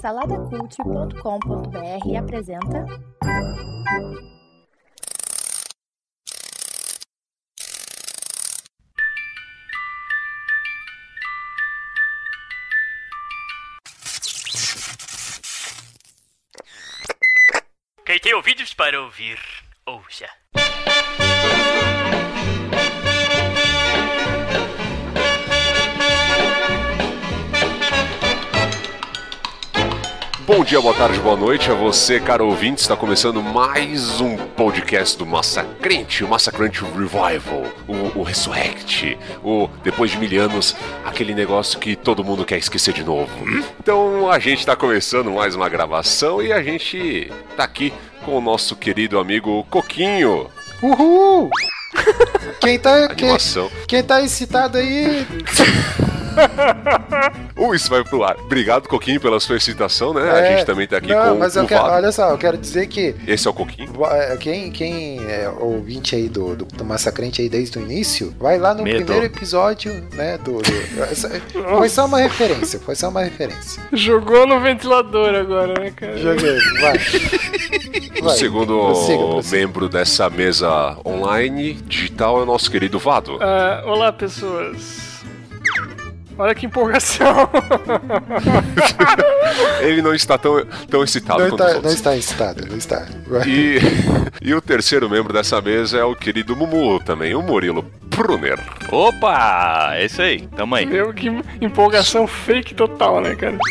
Saladacult.com.br apresenta. Quem tem ouvidos para ouvir, ouça. Bom dia, boa tarde, boa noite a você, caro ouvinte. Está começando mais um podcast do Massacrente, o Massacrente Revival, o, o Resurrect, o Depois de Mil Anos, aquele negócio que todo mundo quer esquecer de novo. Então a gente está começando mais uma gravação e a gente tá aqui com o nosso querido amigo Coquinho. Uhul! Quem tá, quem, quem tá excitado aí? Uh, isso vai pro ar. Obrigado, Coquinho, pela sua excitação, né? a É, gente também tá aqui não, com mas o quero, Vado. olha só, eu quero dizer que Esse é o Coquinho. eh, quem, quem é ouvinte aí do, do, do Massacrente aí desde o início, vai lá no Medo. primeiro episódio, né, do... do- foi só uma referência, foi só uma referência. Jogou no ventilador agora, né, cara? Joguei, vai. O Vai, segundo prossiga, prossiga. membro dessa mesa online digital é o nosso querido Vado. Ah, olá, pessoas. Olha que empolgação. Ele não está tão, tão excitado Não quanto está, os não está excitado, não está. E, e o terceiro membro dessa mesa é o querido Mumu também, o Murilo Pruner. Opa! É isso aí, tamo aí. Meu, que empolgação fake total, né, cara?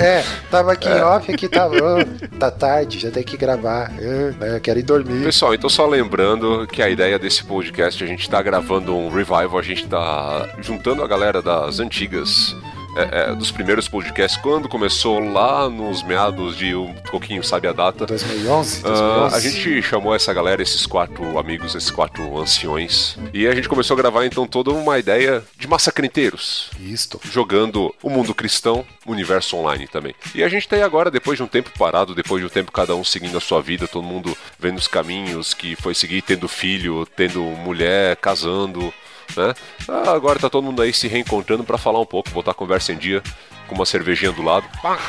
É, tava aqui em off, aqui tava, ô, tá tarde, já tem que gravar, eu, né, eu quero ir dormir. Pessoal, então só lembrando que a ideia desse podcast, a gente tá gravando um revival, a gente tá juntando a galera das antigas, é, é, dos primeiros podcasts, quando começou lá nos meados de um pouquinho sabe a data. 2011, Ah, 2011. a gente chamou essa galera, esses quatro amigos, esses quatro anciões, e a gente começou a gravar então toda uma ideia de massacrenteiros, Isto. jogando o mundo cristão, o universo online também. E a gente tá aí agora, depois de um tempo parado, depois de um tempo cada um seguindo a sua vida, todo mundo vendo os caminhos que foi seguir, tendo filho, tendo mulher, casando, né? Ah, agora tá todo mundo aí se reencontrando pra falar um pouco, botar a conversa em dia. Com uma cervejinha do lado,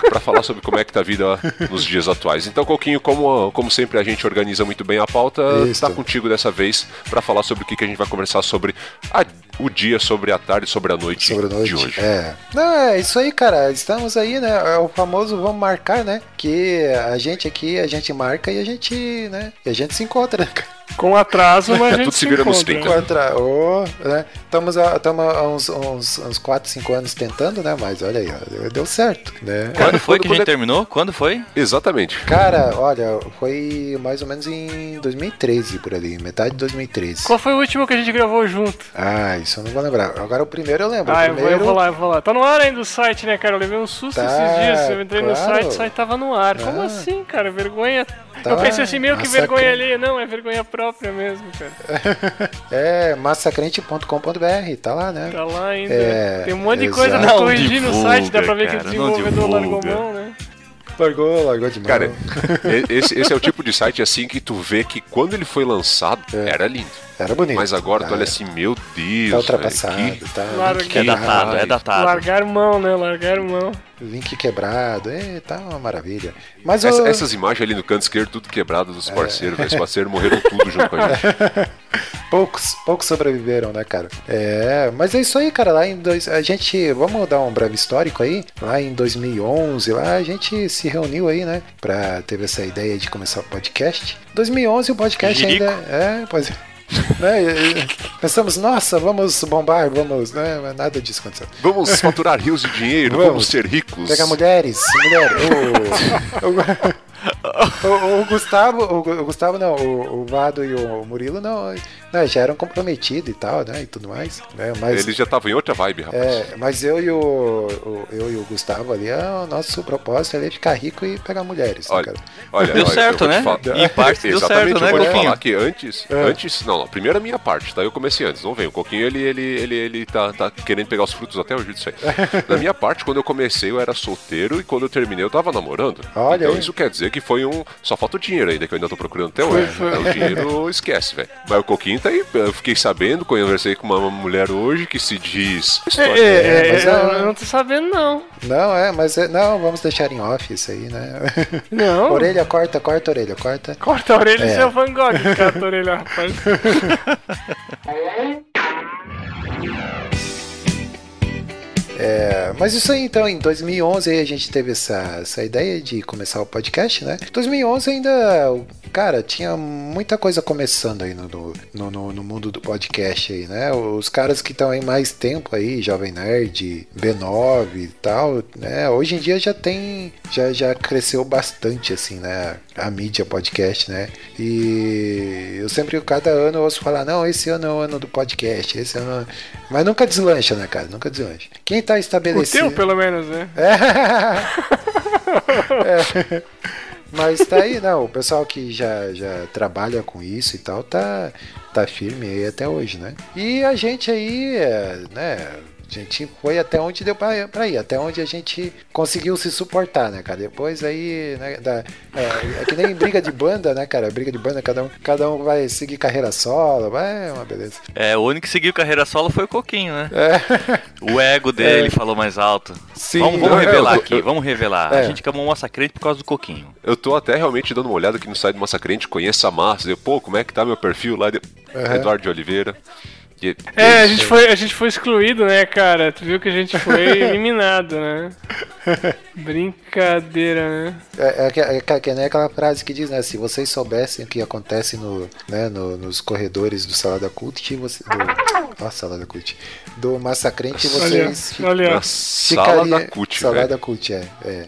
pra falar sobre como é que tá a vida nos dias atuais. Então, Coquinho, como, como sempre a gente organiza muito bem a pauta, Isso. tá contigo dessa vez pra falar sobre o que, que a gente vai conversar sobre a- o dia, sobre a tarde, sobre a noite, Sobre a noite. de hoje. É. Não, é isso aí, cara. Estamos aí, né? É o famoso vamos marcar, né? Que a gente aqui, a gente marca e a gente, né? E a gente se encontra, né? cara? Com atraso, mas a gente Tudo se vira nos encontra. 30. Encontra. Ô, né? Estamos há, estamos há uns, uns, uns 4, 5 anos tentando, né? Mas olha aí, ó, deu certo, né? Quando foi que a gente terminou? Quando foi? Exatamente. Cara, olha, foi mais ou menos em 2013, por ali, metade de 2013. Qual foi o último que a gente gravou junto? Ah, isso eu não vou lembrar. Agora o primeiro eu lembro. Ah, o eu vou, eu primeiro... vou lá, eu vou lá. Tá no ar ainda o site, né, cara? Eu levei um susto Tá, esses dias. Eu entrei no claro. site, o site tava no ar. Como Ah. assim, cara? Vergonha. Tá eu pensei assim, meio que vergonha ali. Não, é vergonha própria mesmo, cara. É, massacrente.com.br, tá lá, né? Tá lá ainda. É, Tem um monte de exato. coisa pra corrigir no site. Dá pra ver que o cara, desenvolvedor largou mão, né? Largou, largou de mão. Cara, esse, esse é o tipo de site assim que tu vê que quando ele foi lançado, era lindo. Era bonito. Mas agora tu olha assim, meu Deus. Tá ultrapassado, velho, que- tá? Larga- Link É Que datado, é datado. Largaram mão, né? Largaram mão. Link quebrado, é, tá uma maravilha. Mas Essa- o- essas imagens ali no canto esquerdo, tudo quebrado dos parceiros, velho. Os parceiros morreram tudo junto com a gente. poucos, poucos sobreviveram, né, cara? É, mas é isso aí, cara. Lá em dois, a gente, vamos dar um breve histórico aí. Lá em 2011, lá a gente se reuniu aí, né? Pra teve essa ideia de começar o podcast. 2011 o podcast Jirico. ainda é, pois é. Né? e- Pensamos, nossa, vamos bombar, vamos, né? Mas nada disso aconteceu. Vamos faturar rios de dinheiro, vamos, Vamos. ser ricos. Pegar mulheres, mulher. O, o, o- o Gustavo, o, o Gustavo não, o Vado e o Murilo não, né, já eram comprometidos e tal, né? E tudo mais. Né, mas, Eles já estavam em outra vibe, rapaz. é, mas eu e o, o- eu e o Gustavo ali, ah, o nosso propósito ali é ficar rico e pegar mulheres, né, Olha, cara? olha, Deu olha, certo, né? falar- Em parte deu Exatamente, certo, né, eu vou te Coquinho? falar que antes, É. antes, não, não, primeiro a minha parte, tá? Eu comecei antes, não vem. O Coquinho, ele, ele, ele, ele tá, tá querendo pegar os frutos até hoje disso aí. Na minha parte, quando eu comecei, eu era solteiro e quando eu terminei, eu tava namorando. Olha então aí. isso quer dizer que foi um. Só falta o dinheiro ainda, que eu ainda tô procurando até hoje. Foi, foi. Aí o dinheiro esquece, velho. Mas o Coquinho tá aí. Eu fiquei sabendo, conversei com uma mulher hoje que se diz. É, História. é, mas é, é- eu não tô sabendo, não. Não, é, mas é, não, vamos deixar em off isso aí, né? Não. orelha, corta, corta, orelha, corta. Corta a orelha e É. seu Van Gogh, corta a orelha, rapaz. É, mas isso aí, então, em 2011 aí a gente teve essa, essa ideia de começar o podcast, né? 2011 ainda, cara, tinha muita coisa começando aí no, no, no, no mundo do podcast aí, né? Os caras que estão aí mais tempo aí, Jovem Nerd, B9 e tal, né? Hoje em dia já tem, já, já cresceu bastante, assim, né? A mídia podcast, né? E eu sempre, cada ano, eu ouço falar, não, esse ano é o ano do podcast, esse ano... Mas nunca deslancha, né, cara? Nunca deslancha. Quem tá O estabelecido... teu, pelo menos, né? É. Mas tá aí, não. O pessoal que já, já trabalha com isso e tal tá, tá firme aí até hoje, né? E a gente aí, é, né? A gente foi até onde deu pra, pra ir, até onde a gente conseguiu se suportar, né, cara? Depois aí, né, da, é, é que nem briga de banda, né, cara? Briga de banda, cada um, cada um vai seguir carreira solo, vai, é uma beleza. É, o único que seguiu carreira solo foi o Coquinho, né? É, O ego dele falou mais alto. Sim, vamos, vamos revelar eu- aqui, eu- vamos revelar. É. A gente acabou um massacrente por causa do Coquinho. Eu tô até realmente dando uma olhada aqui no site do Massacrente, conheço a massa. Eu, pô, como é que tá meu perfil lá? De... Uhum. Eduardo de Oliveira. E- É, a gente, foi, a gente foi excluído, né, cara? Tu viu que a gente foi eliminado, né? Brincadeira, né? É, é, que- é, nem aquela frase que diz, né? Se vocês soubessem o que acontece no, né, no- nos corredores do Salada Cult, você, do, ó, Salada Cult, do Massacrente, Olha, vocês olha. Na sala da CUT, Salada velho. Cult, é. é.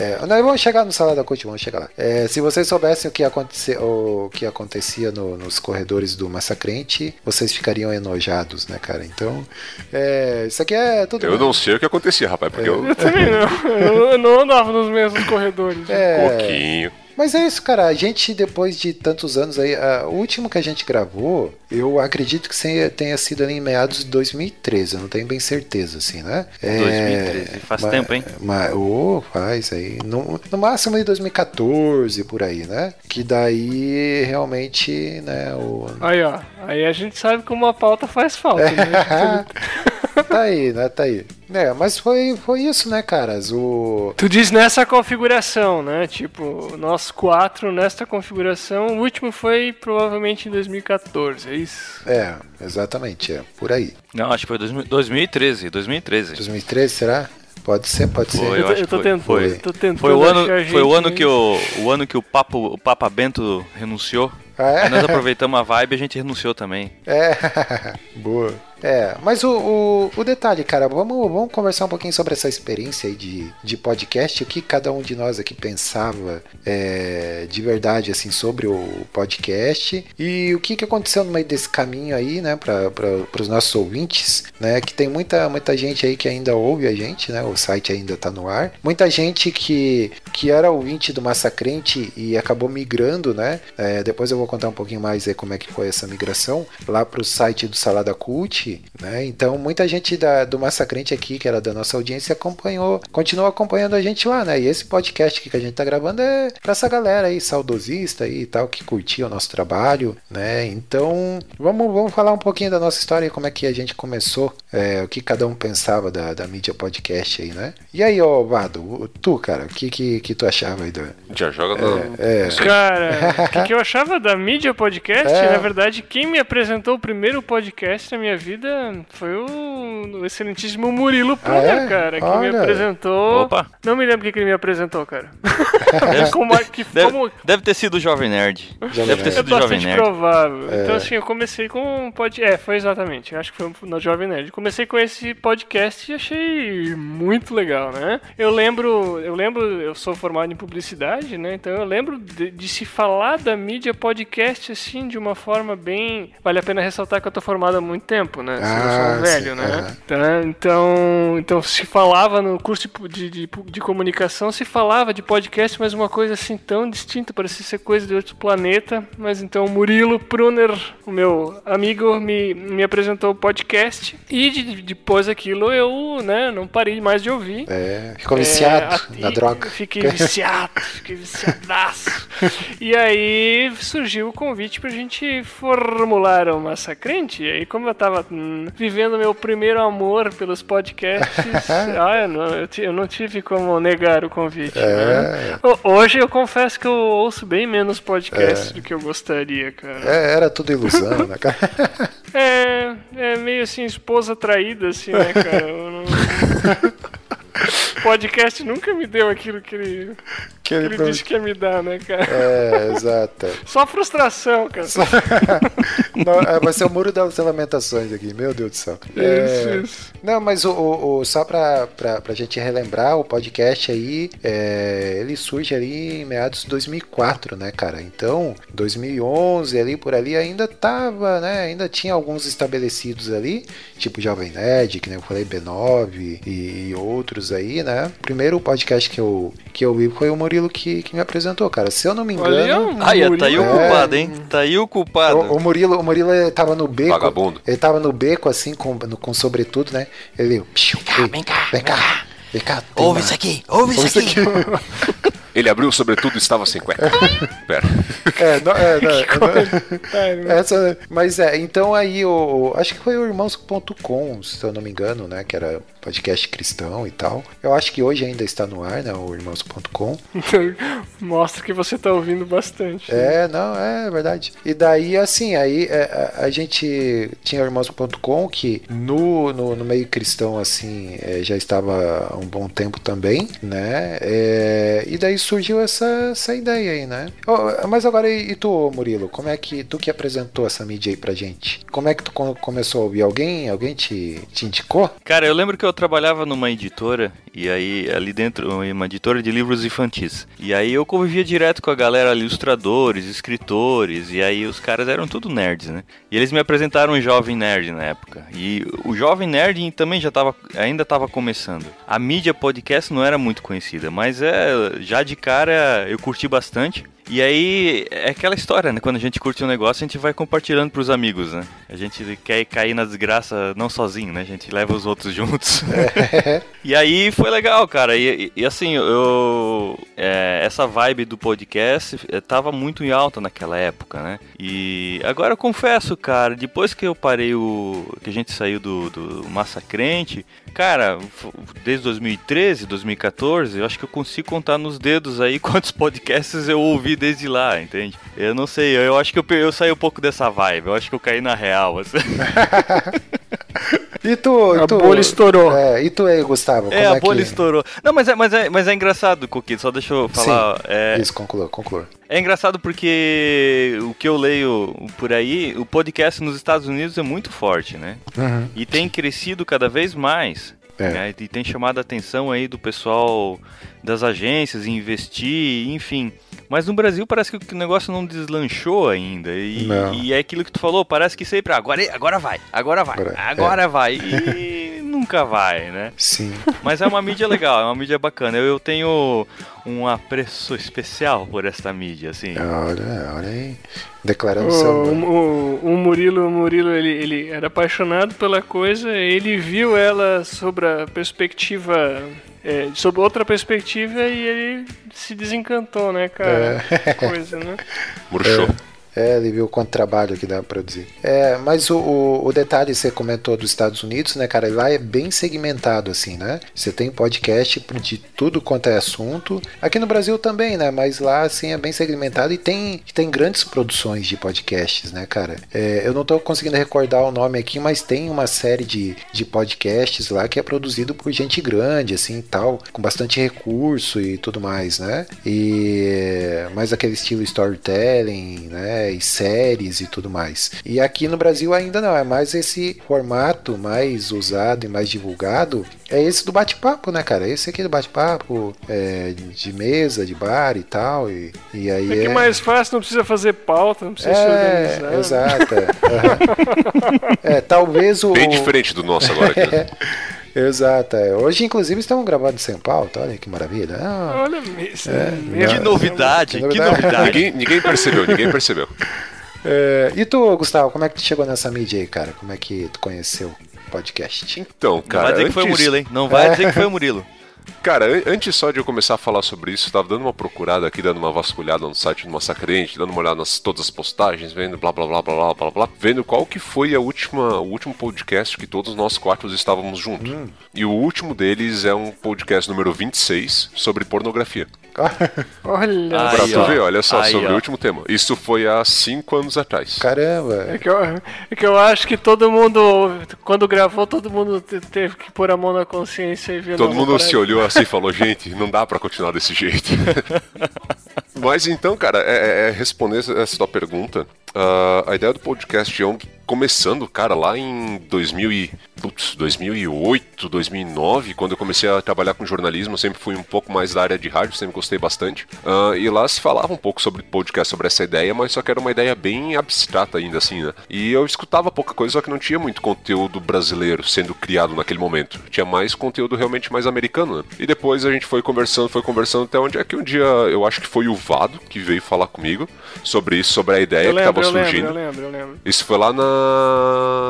É, nós vamos chegar no Salada Cult, vamos chegar lá. É, se vocês soubessem o que, aconte, o que acontecia no- nos corredores do Massacrente, vocês ficariam enojados, né, cara? Então, é, isso aqui é tudo. Eu não sei o que acontecia, rapaz, porque eu. Eu também não. Eu não andava nos mesmos corredores. É, Pouquinho. Mas é isso, cara. A gente, depois de tantos anos aí, a- o último que a gente gravou, eu acredito que tenha sido ali em meados de 2013. Eu não tenho bem certeza, assim, né? É, 2013, faz ma- tempo, hein? ma- oh, faz aí. No, no máximo em 2014, por aí, né? Que daí realmente, né? O... Aí, ó. Aí a gente sabe como a pauta faz falta, né? tá aí, né? Tá aí. É, mas foi, foi isso, né, caras? O. Tu diz nessa configuração, né? Tipo, nós quatro nesta configuração. O último foi provavelmente em 2014, é isso? É, exatamente, é. Por aí. Não, acho que foi 2000 2013, 2013. 2013, será? Pode ser, pode ser. Foi, Eu tô- acho eu tô foi. tentando- Foi, tô tentando foi o ano, foi o ano que o, o ano que o Papa, o Papa Bento renunciou. Ah, é? Aí nós aproveitamos a vibe e a gente renunciou também. É, boa. É, mas o, o, o detalhe, cara, vamos, vamos conversar um pouquinho sobre essa experiência aí de, de podcast, o que cada um de nós aqui pensava é, de verdade, assim, sobre o podcast e o que, que aconteceu no meio desse caminho aí, né, para os nossos ouvintes, né, que tem muita, muita gente aí que ainda ouve a gente, né, o site ainda tá no ar, muita gente que, que era ouvinte do Massacrente e acabou migrando, né, é, depois eu vou contar um pouquinho mais aí como é que foi essa migração lá para o site do Salada Cult, né? Então muita gente da, do Massacrente aqui, que era da nossa audiência, acompanhou, continua acompanhando a gente lá, né? E esse podcast aqui que a gente tá gravando é para essa galera aí saudosista aí e tal que curtia o nosso trabalho, né? Então vamos, vamos falar um pouquinho da nossa história e como é que a gente começou, é, o que cada um pensava da, da mídia podcast aí, né? E aí, ó, Vado, tu, cara, o que, que, que tu achava aí do, Já joga no. é. sei. Cara, o que, que eu achava da mídia podcast? É. Na verdade, quem me apresentou o primeiro podcast na minha vida foi o, o excelentíssimo Murilo Pruner, é? cara, que me Olha. apresentou. Opa. Não me lembro o que, que ele me apresentou, cara. Deve, como, é que, deve, como, deve ter sido o Jovem Nerd. Jovem deve ter é sido o Jovem bastante Nerd. provável. É. Então, assim, eu comecei com um podcast. É, foi exatamente. Acho que foi no Jovem Nerd. Comecei com esse podcast e achei muito legal, né? Eu lembro, eu lembro, eu sou formado em publicidade, né? Então eu lembro de, de se falar da mídia podcast assim de uma forma bem. Vale a pena ressaltar que eu tô formado há muito tempo, né? Eu sou Ah, um velho, sim, né? Tá? Então, então se falava no curso de, de, de comunicação, se falava de podcast, mas uma coisa assim tão distinta, parecia ser coisa de outro planeta. Mas então o Murilo Pruner, o meu amigo, me, me apresentou o podcast e de- depois daquilo eu né, não parei mais de ouvir. É, ficou viciado É, na e droga. Fiquei viciado, fiquei viciadaço. e aí surgiu o convite pra gente formular o Massacrente. E aí, como eu tava vivendo meu primeiro amor pelos podcasts, ah, eu, não, eu, eu não tive como negar o convite. né? Ho- Hoje eu confesso que eu ouço bem menos podcasts do que eu gostaria, cara. É, era tudo ilusão, né, cara? É, é meio assim, esposa traída, assim, né, cara? Eu não... Podcast nunca me deu aquilo que ele, que ele disse que ia me dar, né, cara? É, exato. Só frustração, cara. Não, é, vai ser o muro das lamentações aqui, meu Deus do céu. É, Isso, isso. Não, mas o, o- só pra, pra, pra gente relembrar, o podcast aí, é, ele surge ali em meados de 2004, né, cara? Então, 2011 ali por ali ainda tava, né? Ainda tinha alguns estabelecidos ali, tipo Jovem Nerd, que nem eu falei, B9 e, e outros aí, né? O primeiro podcast que eu, que eu vi foi o Murilo que, que me apresentou, cara. Se eu não me Olha, engano. um Aí, tá aí o Murilo. culpado, hein? Tá aí o culpado. O, o Murilo, o Murilo ele tava no beco. Vagabundo. Ele tava no beco, assim, com, no- com sobretudo, né? Ele. Vem cá, vem cá, vem cá. Vem cá. Ouve isso aqui, ouve isso aqui. Ele abriu sobretudo e estava sem cueca. Pera. É, não, é, não, Ai, não, essa, mas é, então aí o. Acho que foi o Irmãos.com, se eu não me engano, né? Que era podcast cristão e tal. Eu acho que hoje ainda está no ar, né? O Irmãos.com. Mostra que você tá ouvindo bastante. É, não, é verdade. E daí, assim, aí é, a, a gente tinha o Irmãos.com que no, no, no meio cristão, assim, é, já estava há um bom tempo também, né? É, e daí surgiu essa, essa ideia aí, né? Ó, mas agora, e, e tu, Murilo? Como é que tu que apresentou essa mídia aí pra gente? Como é que tu co- começou a ouvir alguém? Alguém te, te indicou? Cara, eu lembro que eu trabalhava numa editora, e aí ali dentro, uma editora de livros infantis. E aí eu convivia direto com a galera ilustradores, escritores, e aí os caras eram tudo nerds, né? E eles me apresentaram o Jovem Nerd na época. E o Jovem Nerd também já tava, ainda estava começando. A mídia podcast não era muito conhecida, mas é, já de cara eu curti bastante. E aí, é aquela história, né? Quando a gente curte um negócio, a gente vai compartilhando pros amigos, né? A gente quer cair na desgraça não sozinho, né? A gente leva os outros juntos. e aí foi legal, cara. E, e- e assim, eu. é, essa vibe do podcast eh, tava muito em alta naquela época, né? E agora eu confesso, cara, depois que eu parei o. que a gente saiu do, do Massacrente, cara, desde 2013, 2014, eu acho que eu consigo contar nos dedos aí quantos podcasts eu ouvi desde lá, entende? Eu não sei, eu acho que eu, eu saí um pouco dessa vibe, eu acho que eu caí na real, assim. E tu, A tu bolha estourou. É, e tu aí, Gustavo? É, como a bolha que... estourou. Não, mas é, mas é, mas é engraçado, Coquito, só deixa eu falar. é, Isso, conclua, conclua. É engraçado porque o que eu leio por aí, o podcast nos Estados Unidos é muito forte, né? Uhum. E tem crescido cada vez mais. É. né? E tem chamado a atenção aí do pessoal das agências investir, enfim. Mas no Brasil parece que o negócio não deslanchou ainda. E, e é aquilo que tu falou, parece que sempre, ah, agora, agora vai, agora vai, Agora- agora, vai. E nunca vai, né? Sim. Mas é uma mídia legal, é uma mídia bacana. Eu, eu tenho um apreço especial por esta mídia, assim. Olha, olha aí. Declarando O, seu. o, o Murilo, o Murilo ele, ele era apaixonado pela coisa, ele viu ela sobre a perspectiva. é, sob outra perspectiva e ele se desencantou, né, cara? Que coisa, né? Murchou. É, ele viu quanto trabalho que dá pra produzir. É, mas o, o, o detalhe, você comentou dos Estados Unidos, né, cara? Lá é bem segmentado, assim, né? Você tem podcast de tudo quanto é assunto. Aqui no Brasil também, né? Mas lá, assim, é bem segmentado e tem, tem grandes produções de podcasts, né, cara? É, eu não tô conseguindo recordar o nome aqui, mas tem uma série de, de podcasts lá que é produzido por gente grande, assim, tal, com bastante recurso e tudo mais, né? E mais aquele estilo storytelling, né? E séries e tudo mais. E aqui no Brasil ainda não, é mais esse formato mais usado e mais divulgado. É esse do bate-papo, né, cara? Esse aqui do bate-papo, é, de mesa, de bar e tal. E, e aí É que é. mais fácil, não precisa fazer pauta, não precisa se É, organizar. exato. É. É, talvez o. Bem diferente do nosso agora. aqui, né? Exato. é. Hoje, inclusive, estamos gravando sem pauta. Olha que maravilha. Ah, Olha, mesmo. Que novidade, Que que novidade. novidade. Ninguém, ninguém percebeu, ninguém percebeu. é, E tu, Gustavo, como é que tu chegou nessa mídia aí, cara? Como é que tu conheceu o podcast? Então, Não cara. vai dizer que foi o antes- Murilo, hein? Não vai dizer que foi o Murilo. Cara, an- antes só de eu começar a falar sobre isso, eu tava dando uma procurada aqui, dando uma vasculhada no site do Massacrente, dando uma olhada nas todas as postagens, vendo blá blá blá blá blá blá blá, vendo qual que foi a última, o último podcast que todos nós quatro estávamos juntos. E o último deles é um podcast número 26 sobre pornografia. Olha, Aí, pra tu ó. ver, olha só, Aí, sobre ó. o último tema. Isso foi há cinco anos atrás. Caramba. é que, eu, é que eu acho que todo mundo, quando gravou, todo mundo te- teve que pôr a mão na consciência e ver. Todo não, mundo se olhou assim e falou, gente, não dá pra continuar desse jeito. Mas então, cara, é, é- é responder essa- tua pergunta. ah, a ideia do podcast é um começando, cara, lá em 2000 e, putz, 2008, 2009, quando eu comecei a trabalhar com jornalismo, eu sempre fui um pouco mais da área de rádio, sempre gostei bastante. Ah, e lá se falava um pouco sobre podcast, sobre essa ideia, mas só que era uma ideia bem abstrata ainda assim, né? E eu escutava pouca coisa, só que não tinha muito conteúdo brasileiro sendo criado naquele momento. Tinha mais conteúdo realmente mais americano, né? E depois a gente foi conversando, foi conversando até onde é que um dia eu acho que foi o Vado que veio falar comigo sobre isso, sobre a ideia Eu que estava lembro, eu lembro, surgindo. eu lembro, eu lembro. Isso foi lá na.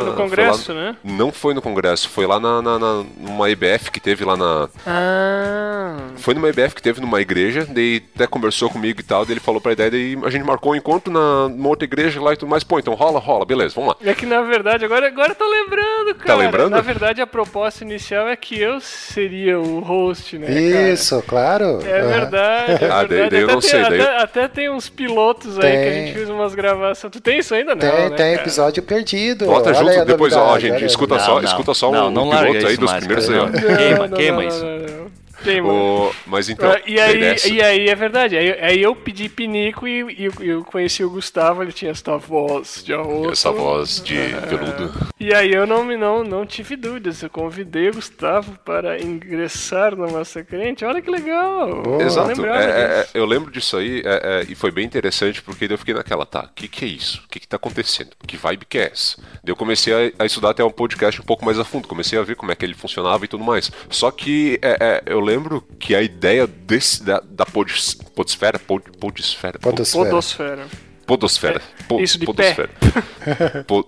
Foi no congresso, lá- né? Não foi no congresso, foi lá na, na, na- numa IBF que teve lá na. Ah. Foi numa IBF que teve numa igreja, daí até conversou comigo e tal, daí ele falou pra ideia, daí a gente marcou um encontro na, numa outra igreja lá e tudo mais. Pô, então rola, rola, beleza, vamos lá. É que na verdade, agora, agora eu tô lembrando, cara. lembrando? Na verdade, a proposta inicial é que eu seria o host, né? cara? Isso, claro. É Aham. verdade, é Ah, daí- verdade. daí eu até, não tem, sei, daí- até, até tem uns pilotos aí que a Tem. gente fez umas gravações. Tu tem isso ainda? Não, Tem, né, tem cara? episódio perdido. Bota Olha junto, aí depois, ó, gente, escuta só, escuta só não, um não piloto aí dos mais, primeiros aí, ó. Queima, queima isso. O- mas então. Ah, e, aí, e aí é verdade, aí, aí eu pedi pinico e, e eu- eu conheci o Gustavo, ele tinha essa voz de arroz. Essa voz de veludo. E aí eu não, não, não tive dúvidas, eu convidei o Gustavo para ingressar na Massa Crente, olha que legal. Boa. Eu Exato. lembrava É, é, disso. eu lembro disso aí é, é, e foi bem interessante porque eu fiquei naquela, tá, o que, que é isso? O que, que tá acontecendo? Que vibe que é essa? Daí eu comecei a, a estudar até um podcast um pouco mais a fundo, comecei a ver como é que ele funcionava e tudo mais. Só que é, é, eu lembro que a ideia desse, da, da podis- podosfera, pod, podosfera, pod- Podosfera. Podosfera. podosfera, po- Isso de podosfera. Pod-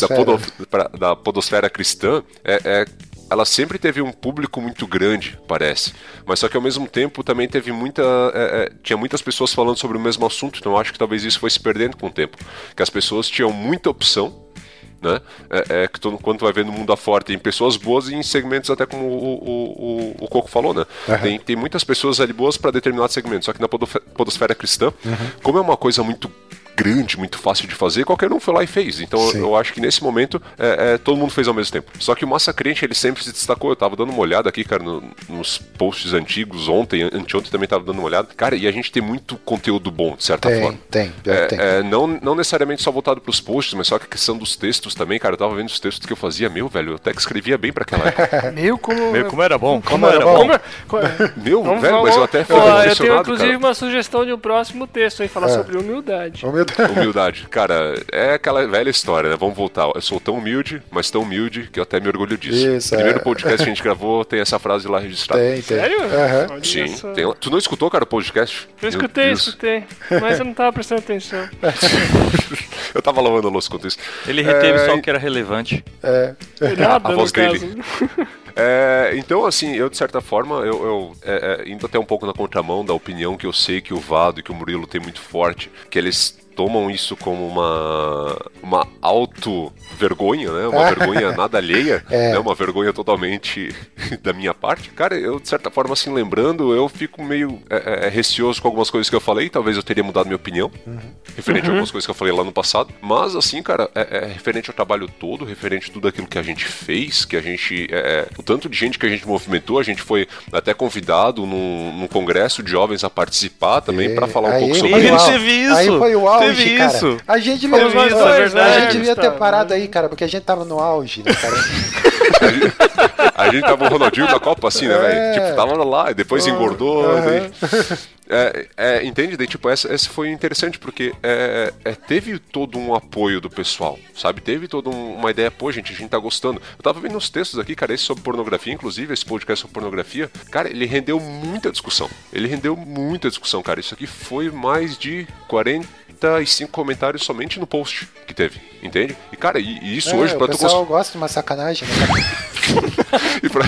da, podo- pra- da podosfera cristã é, é- ela sempre teve um público muito grande, parece. Mas só que ao mesmo tempo também teve muita. é, é, tinha muitas pessoas falando sobre o mesmo assunto, então eu acho que talvez isso foi se perdendo com o tempo. Que as pessoas tinham muita opção. Né? É, é que quando tu vai ver no mundo afora, tem pessoas boas em segmentos, até como o, o, o, Coco falou, né? Tem, tem muitas pessoas ali boas para determinados segmentos, só que na podosfera cristã, como é uma coisa muito grande, muito fácil de fazer, qualquer um foi lá e fez. Então Sim. eu acho que nesse momento é, é, todo mundo fez ao mesmo tempo. Só que o Massa Crente ele sempre se destacou. Eu tava dando uma olhada aqui, cara, no- nos posts antigos, ontem, an- anteontem também tava dando uma olhada. Cara, e a gente tem muito conteúdo bom, de certa Tem, forma. tem, que tem. É, é, não, não necessariamente só voltado pros posts, mas só que a questão dos textos também, cara. Eu tava vendo os textos que eu fazia, meu, velho, eu até que escrevia bem pra aquela época. Meu, como. Meu, como era bom, como, era era bom. bom. como é- como é- Meu, Vamos- velho, mas eu até Ó, Eu tenho inclusive cara. uma sugestão de um próximo texto aí, falar É. sobre humildade. Humildade. Humildade. Cara, é aquela velha história, né? Vamos voltar. Eu sou tão humilde, mas tão humilde que eu até me orgulho disso. Isso, Primeiro é. podcast que a gente gravou tem essa frase lá registrada. Tem, tem. Sério? Olha Sim, tem. Tu não escutou, cara, o podcast? Eu escutei, escutei. Mas eu não tava prestando atenção. Eu tava lavando a louça enquanto isso. Ele reteve É, só o que era relevante. É. Nada, a no voz dele. É, então, assim, eu de certa forma, eu, eu, é, é, indo até um pouco na contramão da opinião que eu sei que o Vado e que o Murilo tem muito forte, que eles tomam isso como uma uma auto-vergonha, né? Uma vergonha nada alheia, É. né? Uma vergonha totalmente da minha parte. Cara, eu, de certa forma, assim, lembrando, eu fico meio é, é, receoso com algumas coisas que eu falei, talvez eu teria mudado minha opinião, referente a algumas coisas que eu falei lá no passado. Mas, assim, cara, é, é referente ao trabalho todo, referente a tudo aquilo que a gente fez, que a gente. é, é, o tanto de gente que a gente movimentou, a gente foi até convidado num, num congresso de jovens a participar também, pra falar um Aí pouco sobre isso. Aí foi o auge, teve cara. isso. A gente Fomos devia, nós a dois, é verdade, gente devia ter parado aí, cara, porque a gente tava no auge, né, cara? A gente tava o Ronaldinho da Copa, assim, né, É. velho? Tipo, tava lá, e depois engordou. aham. daí- É, é, entende? Daí, tipo, essa, essa foi interessante, porque é, é, teve todo um apoio do pessoal, sabe? Teve toda um- uma ideia, pô, gente, a gente tá gostando. Eu tava vendo uns textos aqui, cara, esse sobre pornografia, inclusive, esse podcast sobre pornografia, cara, ele rendeu muita discussão. Ele rendeu muita discussão, cara. Isso aqui foi mais de 45 comentários somente no post que teve, entende? E, cara, e, e isso É, hoje, o pra tu pessoal cons- gosta de uma sacanagem, né? cara? E pra-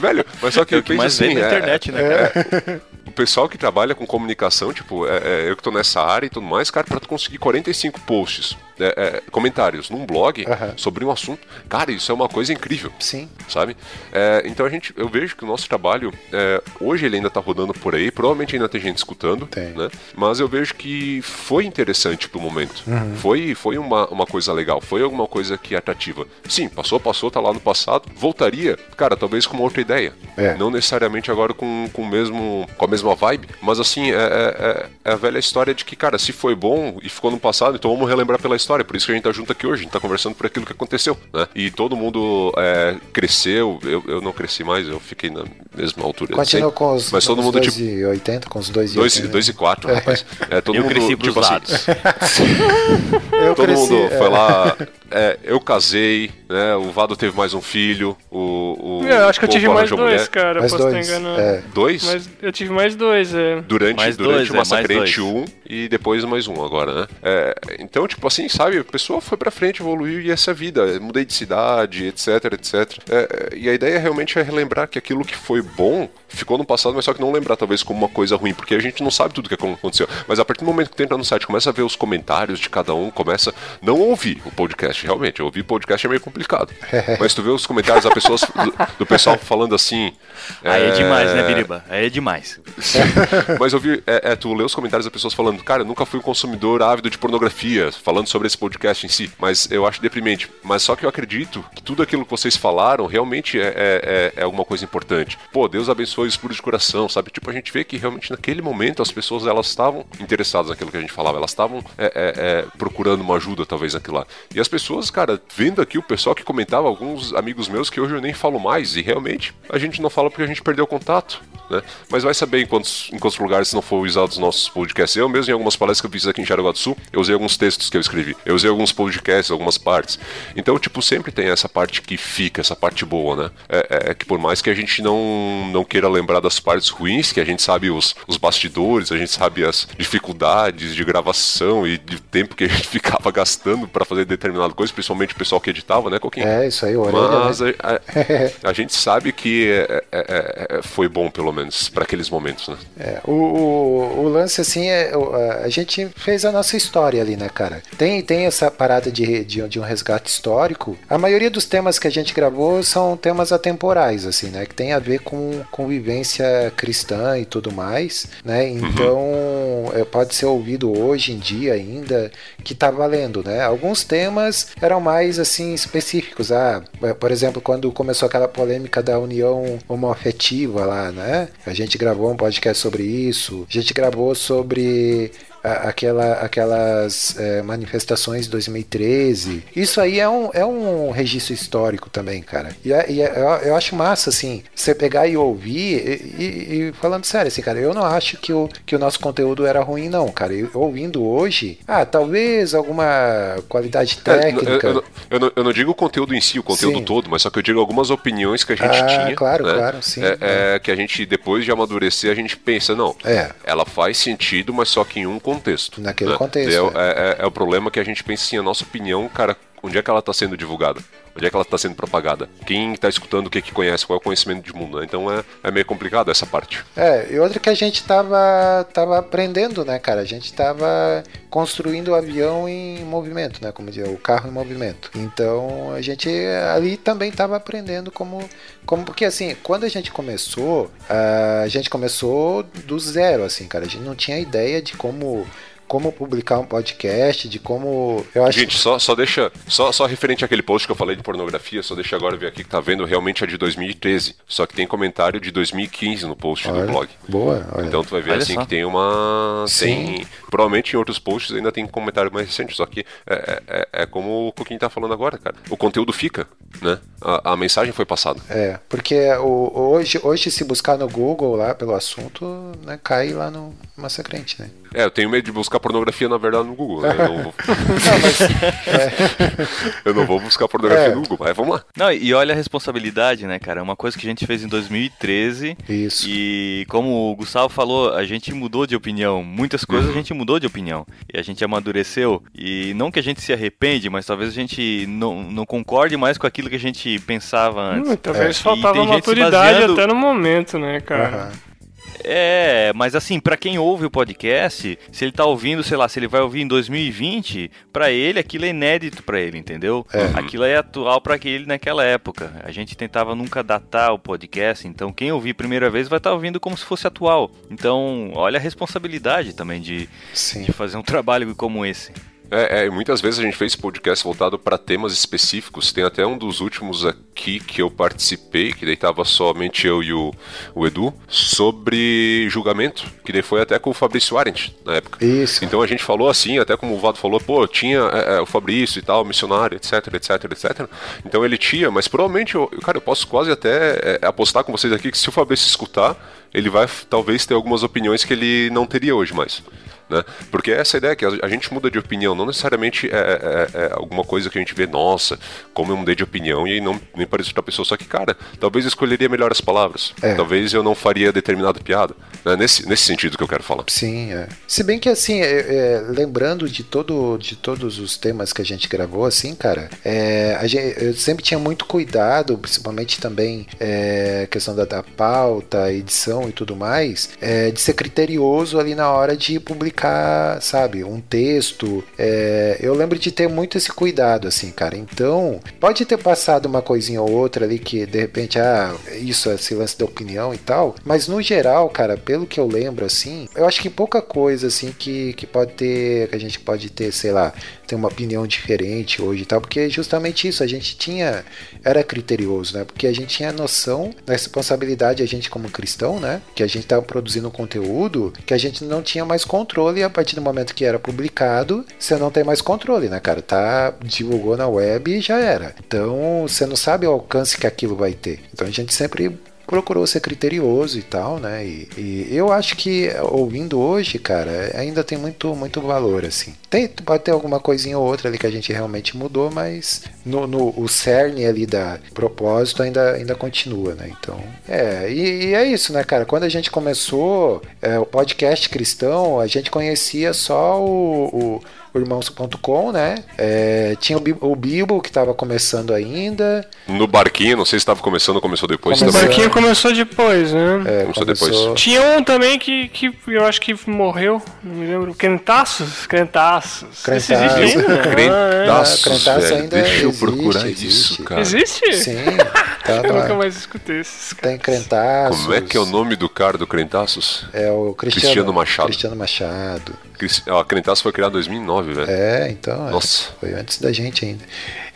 Velho, mas só que, É o que mais vem assim, na é- internet, né, cara? o pessoal que trabalha com comunicação, tipo, é- é, eu que tô nessa área e tudo mais, cara, pra tu conseguir 45 posts, é, é, comentários num blog Aham. sobre um assunto, cara, isso é uma coisa incrível Sim. sabe? É, então a gente, eu vejo que o nosso trabalho é, hoje ele ainda tá rodando por aí, provavelmente ainda tem gente escutando, Tem. né? Mas eu vejo que foi interessante pro momento, Uhum. foi, foi uma, uma coisa legal, foi alguma coisa que é atrativa. Sim, passou, passou, tá lá no passado, voltaria, cara, talvez com uma outra ideia, É. não necessariamente agora com, com o mesmo, com a mesma vibe, mas assim é, é- é- é a velha história de que cara, se foi bom e ficou no passado, então vamos relembrar pela história. Por isso que a gente tá junto aqui hoje, a gente tá conversando por aquilo que aconteceu, né? E todo mundo é, cresceu, eu, eu não cresci mais, eu fiquei na mesma altura. sempre. com os, Mas todo mundo, 2,80, com os 2,80. 2 dois e 4, rapaz. É, todo Eu mundo, cresci pros tipo assim, lados. Eu todo cresci, mundo é. foi lá. é, eu casei, né? O Vado teve mais um filho. O, o É, Eu acho que eu tive mais dois, mulher. cara. Mais posso dois. estar enganando. É. Dois? Mas eu tive mais dois, é. Durante, Mais durante dois, o dois. 1 e depois mais um agora, né? É, então, tipo assim, sabe, a pessoa foi pra frente, evoluiu e essa é a vida. Eu Mudei de cidade, etc, etc. É, e a ideia realmente é relembrar que aquilo que foi bom ficou no passado, mas só que não lembrar talvez como uma coisa ruim, porque a gente não sabe tudo que aconteceu. Mas a partir do momento que tu entra no site, começa a ver os comentários de cada um, começa. Não ouvir o podcast, realmente. Ouvir podcast é meio complicado. mas tu vê os comentários da pessoas, do, do pessoal falando assim. Aí é demais, né, Biriba? Aí é demais. Mas eu vi, é, é, tu lê os comentários das pessoas falando, cara, eu nunca fui um consumidor ávido de pornografia, falando sobre esse podcast em si, mas eu acho deprimente. Mas só que eu acredito que tudo aquilo que vocês falaram realmente é, é, é, é alguma coisa importante. Pô, Deus abençoe os puros de coração, sabe? Tipo, a gente vê que realmente naquele momento as pessoas elas estavam interessadas naquilo que a gente falava, elas estavam é, é, é, procurando uma ajuda talvez naquilo lá. E as pessoas, cara, vendo aqui o pessoal que comentava, alguns amigos meus que hoje eu nem falo mais, e realmente a gente não fala porque a gente perdeu contato. Né? Mas vai saber em quantos, em quantos lugares não foram usados os nossos podcasts. Eu mesmo, em algumas palestras que eu fiz aqui em Jaraguá do Sul, eu usei alguns textos que eu escrevi. Eu usei alguns podcasts, algumas partes. Então, tipo, sempre tem essa parte que fica, essa parte boa, né? É, é que por mais que a gente não, não queira lembrar das partes ruins, que a gente sabe os, os bastidores, a gente sabe as dificuldades de gravação e de tempo que a gente ficava gastando para fazer determinada coisa, principalmente o pessoal que editava, né, Coquinho? É, isso aí, orelha, Mas né? a, a- a gente sabe que é- é- é- é- foi bom, pelo menos, para aqueles momentos, né? É, o, o, o lance, assim, é, a, gente fez a nossa história ali, né, cara? Tem, tem essa parada de, de, de um resgate histórico. A maioria dos temas que a gente gravou são temas atemporais, assim, né? Que tem a ver com convivência cristã e tudo mais, né? Então, é, pode ser ouvido hoje em dia ainda, que tá valendo, né? Alguns temas eram mais, assim, específicos. Ah, por exemplo, quando começou aquela polêmica da união homoafetiva lá, né? A gente gravou um podcast sobre isso. A gente gravou sobre aquela, aquelas é, manifestações de 2013. Isso aí é um, é um registro histórico também, cara. E, é- e é- eu, eu acho massa, assim, você pegar e ouvir, e, e- e falando sério, assim, cara, eu não acho que o, que o nosso conteúdo era ruim, não, cara. Eu, ouvindo hoje, ah, talvez alguma qualidade É, técnica. eu, eu não- eu não, digo o conteúdo em si, o conteúdo Sim. todo, mas só que eu digo algumas opiniões que a gente Ah, tinha. claro, né? claro, sim. É, é, que a gente, depois de amadurecer, a gente pensa, não, É. ela faz sentido, mas só que em um contexto. Naquele né? contexto, É, o- é. é- é- é o problema que a gente pensa assim, a nossa opinião, cara, onde é que ela está sendo divulgada? Onde é que ela está sendo propagada? Quem está escutando, o que, que conhece, qual é o conhecimento de mundo? né? Então é, é meio complicado essa parte. É, e outra que a gente tava, tava aprendendo, né, cara? A gente tava construindo o avião em movimento, né? Como dizer, o carro em movimento. Então a gente ali também tava aprendendo como. como porque assim, quando a gente começou, a gente começou do zero, assim, cara. A gente não tinha ideia de como. Como publicar um podcast, de como. Eu acho Gente, só, só deixa. Só, só referente àquele post que eu falei de pornografia, só deixa agora ver aqui que tá vendo realmente é de 2013. Só que tem comentário de 2015 no post Olha, do blog. Boa, olha. Então tu vai ver Olha assim só. que tem uma. Sim. Tem. Provavelmente em outros posts ainda tem comentário mais recente, só que é, é, é como o Coquinho tá falando agora, cara. O conteúdo fica, né? A, a mensagem foi passada. É, porque o, hoje, hoje, se buscar no Google lá pelo assunto, né, cai lá no Massacrente, né? É, eu tenho medo de buscar pornografia, na verdade, no Google, né? Eu não vou, eu não vou buscar pornografia É. no Google, mas vamos lá. Não, e olha a responsabilidade, né, cara? É uma coisa que a gente fez em 2013 Isso. e como o Gustavo falou, a gente mudou de opinião. Muitas coisas a gente mudou de opinião. E a gente amadureceu. E não que a gente se arrepende, mas talvez a gente não, não concorde mais com aquilo que a gente pensava antes. Hum, talvez E faltava maturidade baseando- até no momento, né, cara? Aham. É, mas assim, pra quem ouve o podcast, se ele tá ouvindo, sei lá, se ele vai ouvir em 2020, pra ele aquilo é inédito pra ele, entendeu? Aquilo é atual pra ele naquela época. A gente tentava nunca datar o podcast, então quem ouvir primeira vez vai estar ouvindo como se fosse atual. Então, olha a responsabilidade também de, de fazer um trabalho como esse. É, é, muitas vezes a gente fez podcast voltado para temas específicos. Tem até um dos últimos aqui que eu participei, que daí tava somente eu e o, o Edu, sobre julgamento, que daí foi até com o Fabrício Arendt na época. Isso. Então a gente falou assim, até como o Vado falou, pô, tinha é, é, o Fabrício e tal, missionário, etc, etc, etc. Então ele tinha, mas provavelmente, eu, cara, eu posso quase até é, apostar com vocês aqui que se o Fabrício escutar, ele vai talvez ter algumas opiniões que ele não teria hoje mais. Né? Porque essa ideia é que a gente muda de opinião, não necessariamente é, é- é alguma coisa que a gente vê, nossa, como eu mudei de opinião e não nem pareço outra pessoa. Só que, cara, talvez eu escolheria melhor as palavras. É. Talvez eu não faria determinada piada. né? Nesse, nesse sentido que eu quero falar. Sim, é. Se bem que assim, é, é, lembrando de todo, de todos os temas que a gente gravou, assim, cara, é, gente, eu sempre tinha muito cuidado, principalmente também é, questão da, da pauta, edição e tudo mais, é, de ser criterioso ali na hora de publicar, sabe, um texto. É, eu lembro de ter muito esse cuidado, assim, cara. Então, pode ter passado uma coisinha ou outra ali que de repente, ah, isso, esse lance da opinião e tal, mas no geral, cara, pelo que eu lembro, assim, eu acho que pouca coisa, assim, que, que pode ter, que a gente pode ter, sei lá, ter uma opinião diferente hoje e tal, porque justamente isso, a gente tinha, era criterioso, né? Porque a gente tinha noção da responsabilidade, a gente como cristão, né? Que a gente estava produzindo um conteúdo que a gente não tinha mais controle a partir do momento que era publicado, você não tem mais controle, né, cara? Tá, divulgou na web e já era. Então, você não sabe o alcance que aquilo vai ter. Então, a gente sempre procurou ser criterioso e tal, né? E, e eu acho que ouvindo hoje, cara, ainda tem muito, muito valor, assim. Tem, pode ter alguma coisinha ou outra ali que a gente realmente mudou, mas no, no o cerne ali da propósito ainda, ainda continua, né? Então, é, e, e é isso, né, cara? Quando a gente começou é, o podcast cristão, a gente conhecia só o, o irmãos.com, né? É, tinha o, Bi- o Bibo que estava começando ainda. No barquinho, não sei se estava começando ou começou depois Começou. também. barquinho começou depois, né? É, Começou depois. Tinha um também que, que eu acho que morreu, não me lembro. Crentaços? Crentaços. Esse Crentaços. existe ainda? Crentaços, Ah, Crentaço velho. ainda Deixa eu existe, procurar existe. isso, Ah, cara. Existe? Sim, tá Eu nunca mais escutei esses caras. Tem crentaços. Como é que é o nome do cara do Crentaços? É o Cristiano, Cristiano Machado. Cristiano Machado. Cris- Ó, Crentaços foi criado em 2009, velho. É, então. é, Nossa. foi antes da gente ainda.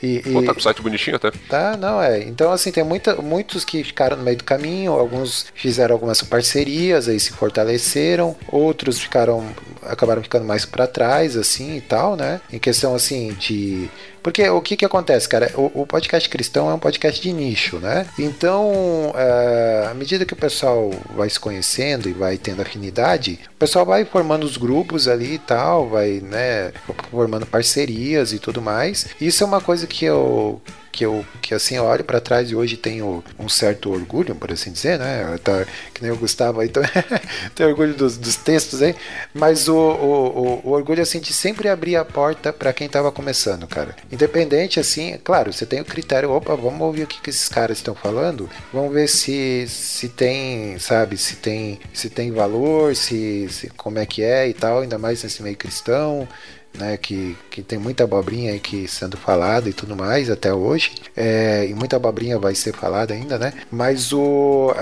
E, Pô, tá com o site bonitinho até. Tá, não, é. Então, assim, tem muita, muitos que ficaram no meio do caminho, alguns fizeram algumas parcerias, aí se fortaleceram, outros ficaram, acabaram ficando mais para trás, assim, e tal, né? Em questão, assim, de... Porque o que que acontece, cara? O, o podcast cristão é um podcast de nicho, né? Então, é, à medida que o pessoal vai se conhecendo e vai tendo afinidade, o pessoal vai formando os grupos ali e tal, vai, né, formando parcerias e tudo mais. Isso é uma coisa que eu que eu que assim eu olho para trás e hoje tenho um certo orgulho, por assim dizer, né? Tá, que nem o Gustavo então, tem orgulho dos, dos textos aí, mas o, o, o- o orgulho assim de sempre abrir a porta para quem tava começando, cara. Independente assim, claro, você tem o critério, opa, vamos ouvir o que, que esses caras estão falando, vamos ver se se tem, sabe, se tem se tem valor, se, se como é que é e tal, ainda mais nesse meio cristão né, que, que tem muita abobrinha aí que sendo falada e tudo mais até hoje, é, e muita abobrinha vai ser falada ainda, né? Mas o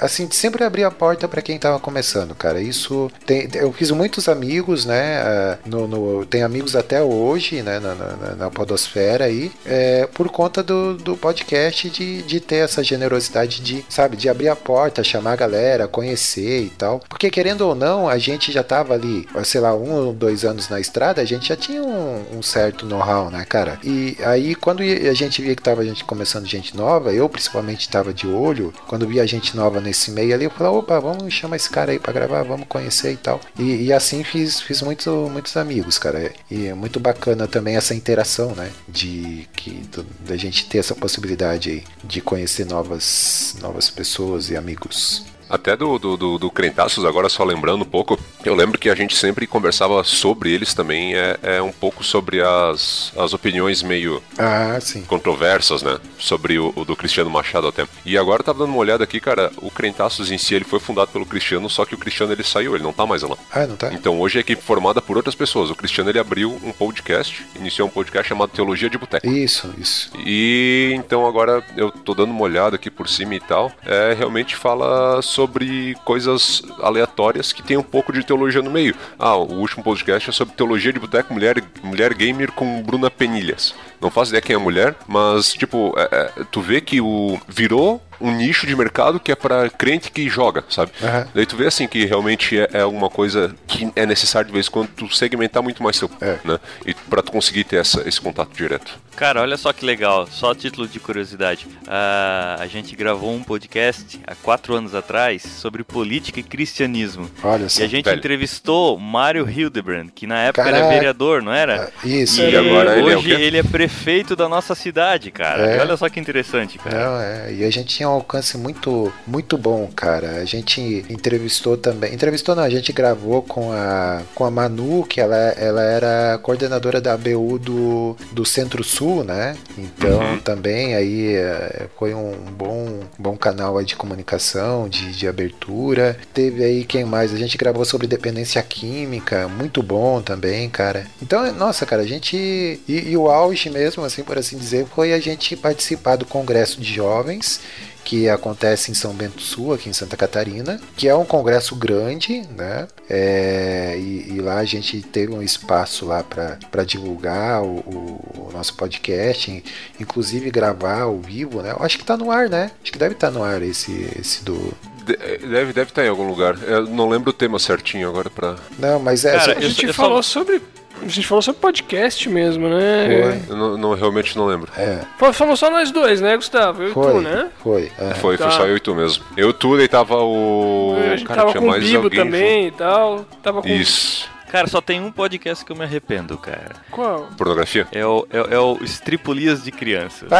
assim de sempre abrir a porta para quem tava começando, cara. Isso tem, eu fiz muitos amigos, né? ah, No, no- tem amigos até hoje, né? Na, na, na- podosfera aí, é, por conta do, do podcast de, de ter essa generosidade de, sabe, de abrir a porta, chamar a galera, conhecer e tal. Porque querendo ou não, a gente já tava ali, sei lá, um ou dois anos na estrada, a gente já tinha um, um certo know-how, né, cara? E aí, quando a gente via que tava gente começando gente nova, eu principalmente estava de olho, quando via gente nova nesse meio ali, eu falei, opa, vamos chamar esse cara aí pra gravar, vamos conhecer e tal. E, e assim fiz, fiz muito, muitos amigos, cara. E é muito bacana também essa interação, né? De que da gente ter essa possibilidade aí de conhecer novas, novas pessoas e amigos. Até do, do, do, do Crentaços, agora só lembrando um pouco, eu lembro que a gente sempre conversava sobre eles também, é, é um pouco sobre as, as opiniões meio ah, sim. controversas, né? Sobre o, o, do Cristiano Machado até. E agora eu tava dando uma olhada aqui, cara, o Crentaços em si, ele foi fundado pelo Cristiano, só que o Cristiano ele saiu, ele não tá mais lá. Ah, não tá? Então hoje é equipe formada por outras pessoas. O Cristiano ele abriu um podcast, iniciou um podcast chamado Teologia de Boteco. Isso, isso. E então agora eu tô dando uma olhada aqui por cima e tal, é realmente fala sobre sobre coisas aleatórias que tem um pouco de teologia no meio. Ah, o último podcast é sobre teologia de boteco mulher, mulher gamer com Bruna Penilhas. Não faço ideia quem é a mulher, mas tipo, é, é, tu vê que o virou um nicho de mercado que é para crente que joga, sabe? Uhum. Daí tu vê assim que realmente é, é alguma coisa que é necessário de vez em quando tu segmentar muito mais seu, é. né? E para tu conseguir ter essa, esse contato direto. Cara, olha só que legal, só título de curiosidade. Uh, a gente gravou um podcast há quatro anos atrás sobre política e cristianismo. Olha só. E a gente Velho. entrevistou Mário Hildebrand, que na época Caraca. era vereador, não era? Ah, isso. E, e agora hoje ele é, ele é, prefeito da nossa cidade, cara. É. Olha só que interessante, cara. Não, é. E a gente tinha um alcance muito, muito bom, cara. A gente entrevistou também. Entrevistou não, a gente gravou com a, com a Manu, que ela, ela era coordenadora da ABU do, do Centro-Sul, né? Então uhum. também aí é, foi um bom, bom canal de comunicação, de, de abertura. Teve aí quem mais? A gente gravou sobre dependência química, muito bom também, cara. Então, nossa, cara, a gente. E, e o auge mesmo, assim, por assim dizer, foi a gente participar do Congresso de Jovens que acontece em São Bento do Sul, aqui em Santa Catarina, que é um congresso grande, né? É, e, e, lá a gente teve um espaço lá para divulgar o, o, o, nosso podcast, inclusive gravar ao vivo, né? Eu acho que está no ar, né? Acho que deve estar tá no ar esse, esse do, Deve, deve estar tá em algum lugar. Eu não lembro o tema certinho agora para. Não, mas é. Cara, a gente eu falou só... sobre a gente falou sobre podcast mesmo, né? Foi. Eu não, não, realmente não lembro. É. Falamos só nós dois, né, Gustavo? Eu foi, e tu, né? Foi. É. Foi, tá. foi só eu e tu mesmo. Eu, tu, daí tava o. A gente Cara, tava com o Bibo também junto. e tal. Tava com... Isso. Cara, só tem um podcast que eu me arrependo, cara. Qual? Pornografia? É o, é, é o Estripulias de Crianças.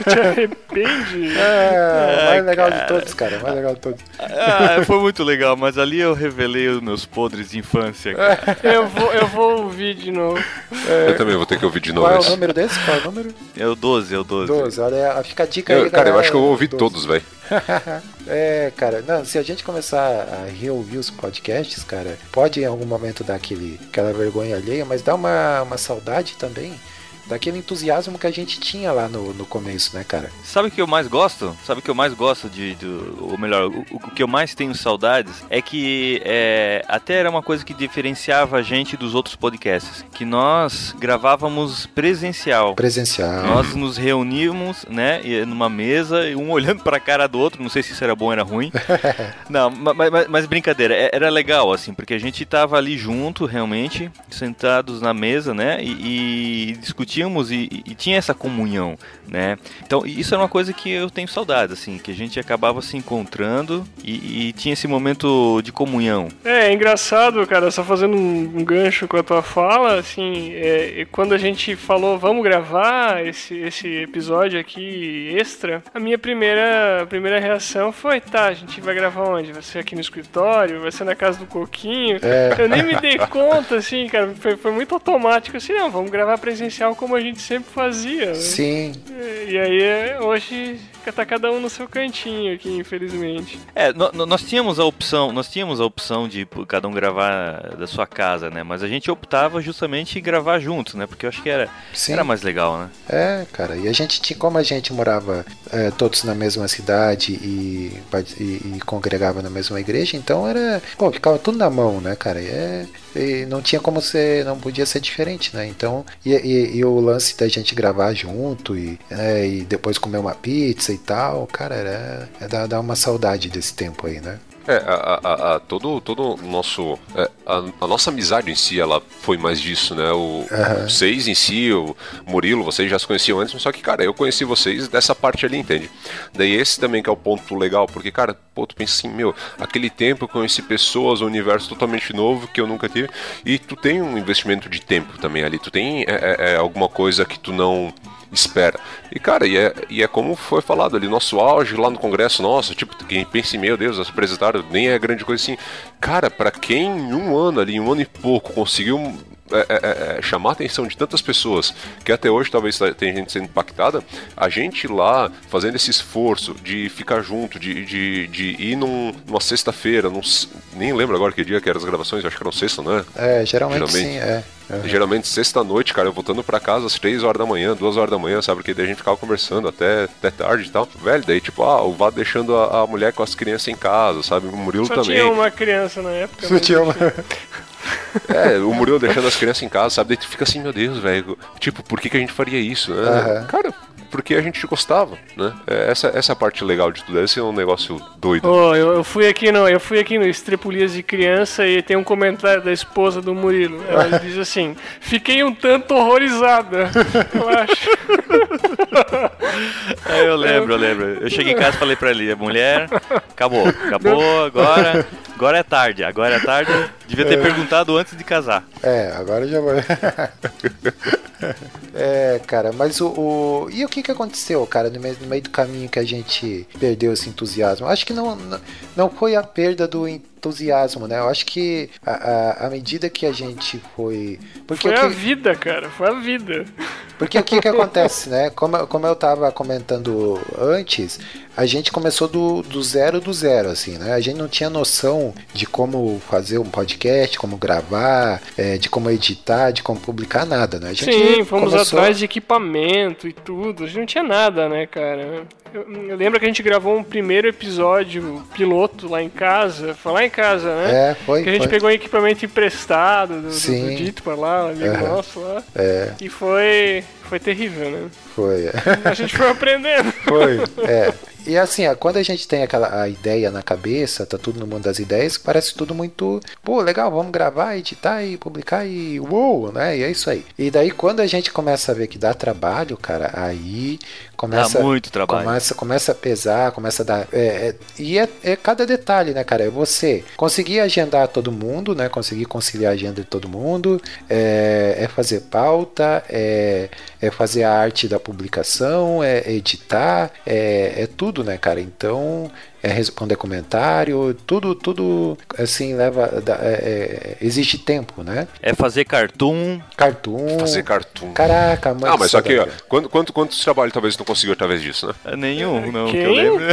Tu te arrepende? É, o mais legal de todos, cara. O mais legal de todos. Ah, foi muito legal, mas ali eu revelei os meus podres de infância, cara. Eu vou, eu vou ouvir de novo. É, eu também vou ter que ouvir de novo. Qual é o número desse? Qual é o número? É o 12, é o 12. 12, olha, fica a dica aí. Eu, cara, eu acho que eu vou ouvir 12. todos, velho. é, cara, não, se a gente começar a reouvir os podcasts, cara, pode em algum momento dar aquele, aquela vergonha alheia, mas dá uma, uma saudade também daquele entusiasmo que a gente tinha lá no, no começo, né, cara? Sabe o que eu mais gosto? Sabe o que eu mais gosto de. Do, ou melhor, o, o, que eu mais tenho saudades é que é, até era uma coisa que diferenciava a gente dos outros podcasts. Que nós gravávamos presencial. Presencial. Nós nos reuníamos, né, numa mesa, um olhando pra cara do outro. Não sei se isso era bom ou era ruim. não, mas, mas, mas, brincadeira, é, era legal, assim, porque a gente tava ali junto, realmente, sentados na mesa, né, e, e discutíamos assistíamos e, e, tinha essa comunhão, né? Então isso era uma coisa que eu tenho saudade, assim, que a gente acabava se encontrando e, e tinha esse momento de comunhão. É, é engraçado, cara, só fazendo um, um, gancho com a tua fala, assim, é, quando a gente falou vamos gravar esse, esse episódio aqui extra, a minha primeira, a primeira reação foi, tá, a gente vai gravar onde? Vai ser aqui no escritório? Vai ser na casa do Coquinho? É. Eu nem me dei conta, assim, cara, foi, foi muito automático, assim, não, vamos gravar presencial como a gente sempre fazia. Né? Sim. E aí hoje tá cada um no seu cantinho aqui, infelizmente. É, nós tínhamos a opção, nós tínhamos a opção de cada um gravar da sua casa, né? Mas a gente optava justamente em gravar juntos, né? Porque eu acho que era, era mais legal, né? É, cara. E a gente tinha, como a gente morava é, todos na mesma cidade e, e, e, congregava na mesma igreja, então era, pô, ficava tudo na mão, né, cara? E, é, e não tinha como ser, não podia ser diferente, né? Então, e, e, e o lance da gente gravar junto e, é, e depois comer uma pizza e tal, cara, era, é dar, dar uma saudade desse tempo aí, né? É, a, a, a, todo, todo o nosso. É, a, a, nossa amizade em si, ela foi mais disso, né? O, uhum. Vocês em si, o Murilo, vocês já se conheciam antes, só que, cara, eu conheci vocês dessa parte ali, entende? Daí esse também que é o ponto legal, porque, cara, pô, tu pensa assim, meu, aquele tempo eu conheci pessoas, um universo totalmente novo que eu nunca tive, e tu tem um investimento de tempo também ali, tu tem é, é, é alguma coisa que tu não espera. E cara, e é, e é como foi falado ali, nosso auge lá no Congresso, nossa, tipo, quem pensa em meu Deus, apresentaram, nem é grande coisa assim. Cara, para quem em um ano ali, um ano e pouco, conseguiu é, é, é, é, chamar a atenção de tantas pessoas que até hoje talvez tenha gente sendo impactada, a gente lá fazendo esse esforço de ficar junto, de, de, de ir num, numa sexta-feira, nem lembro agora que dia que eram as gravações, acho que eram sexta, né? É, geralmente, geralmente sim, é. Uhum. Geralmente sexta-noite, cara, eu voltando pra casa às 3 horas da manhã, 2 horas da manhã, sabe? Porque daí a gente ficava conversando até, até tarde e tal. Velho, daí tipo, ah, o Vado deixando a, a, mulher com as crianças em casa, sabe? O Murilo Só também. tinha uma criança na época. Só tinha uma. É, o Murilo deixando as crianças em casa, sabe? Daí tu fica assim, meu Deus, velho. Tipo, por que, que a gente faria isso? Né? Uhum. Cara, porque a gente gostava, né? É, essa, essa parte legal de tudo, esse é um negócio doido. Oh, eu, eu, fui aqui no, eu fui aqui no Estrepulias de Criança e tem um comentário da esposa do Murilo. Ela diz assim: Fiquei um tanto horrorizada, eu acho. É, eu lembro, eu lembro. Eu cheguei em casa e falei pra ele: mulher, acabou, acabou, agora, agora é tarde, agora é tarde. Devia ter é. perguntado antes de casar. É, agora já vai. é, cara, mas o, o, E o que que aconteceu, cara, no meio, no meio do caminho que a gente perdeu esse entusiasmo? Acho que não, não foi a perda do entusiasmo, né? Eu acho que a, a, a medida que a gente foi. Porque foi que... a vida, cara, foi a vida. Porque o que, que acontece, né? Como, como eu tava comentando antes, a gente começou do, do zero do zero, assim, né? A gente não tinha noção de como fazer um podcast, como gravar, é, de como editar, de como publicar nada, né? Sim, fomos começou... atrás de equipamento e tudo. A gente não tinha nada, né, cara? Eu, eu, lembro que a gente gravou um primeiro episódio piloto lá em casa. Foi lá em casa, né? É, foi. Que a gente foi. pegou um equipamento emprestado do, Sim. do, do Dito lá, um amigo uhum. nosso lá. É. E foi. Foi terrível, né? Foi. A gente foi aprendendo. Foi. É. E assim, quando a gente tem aquela a ideia na cabeça, tá tudo no mundo das ideias, parece tudo muito, pô, legal, vamos gravar, editar e publicar e uou, né? E é isso aí. E daí quando a gente começa a ver que dá trabalho, cara, aí começa dá muito trabalho. Começa, começa a pesar, começa a dar, é, é, e é, é, cada detalhe, né, cara? É você conseguir agendar todo mundo, né? Conseguir conciliar a agenda de todo mundo, é, é fazer pauta, é, é fazer a arte da publicação, é editar, é, é tudo né, cara? Então, é responder comentário, tudo, tudo assim leva. É, é, existe tempo, né? É fazer cartoon. Cartoon. Fazer cartoon. Caraca, mas. Ah, mas só que, ó, quanto, quanto, quantos trabalhos talvez não conseguiu através disso, né? É nenhum, não, Quem? que eu lembro.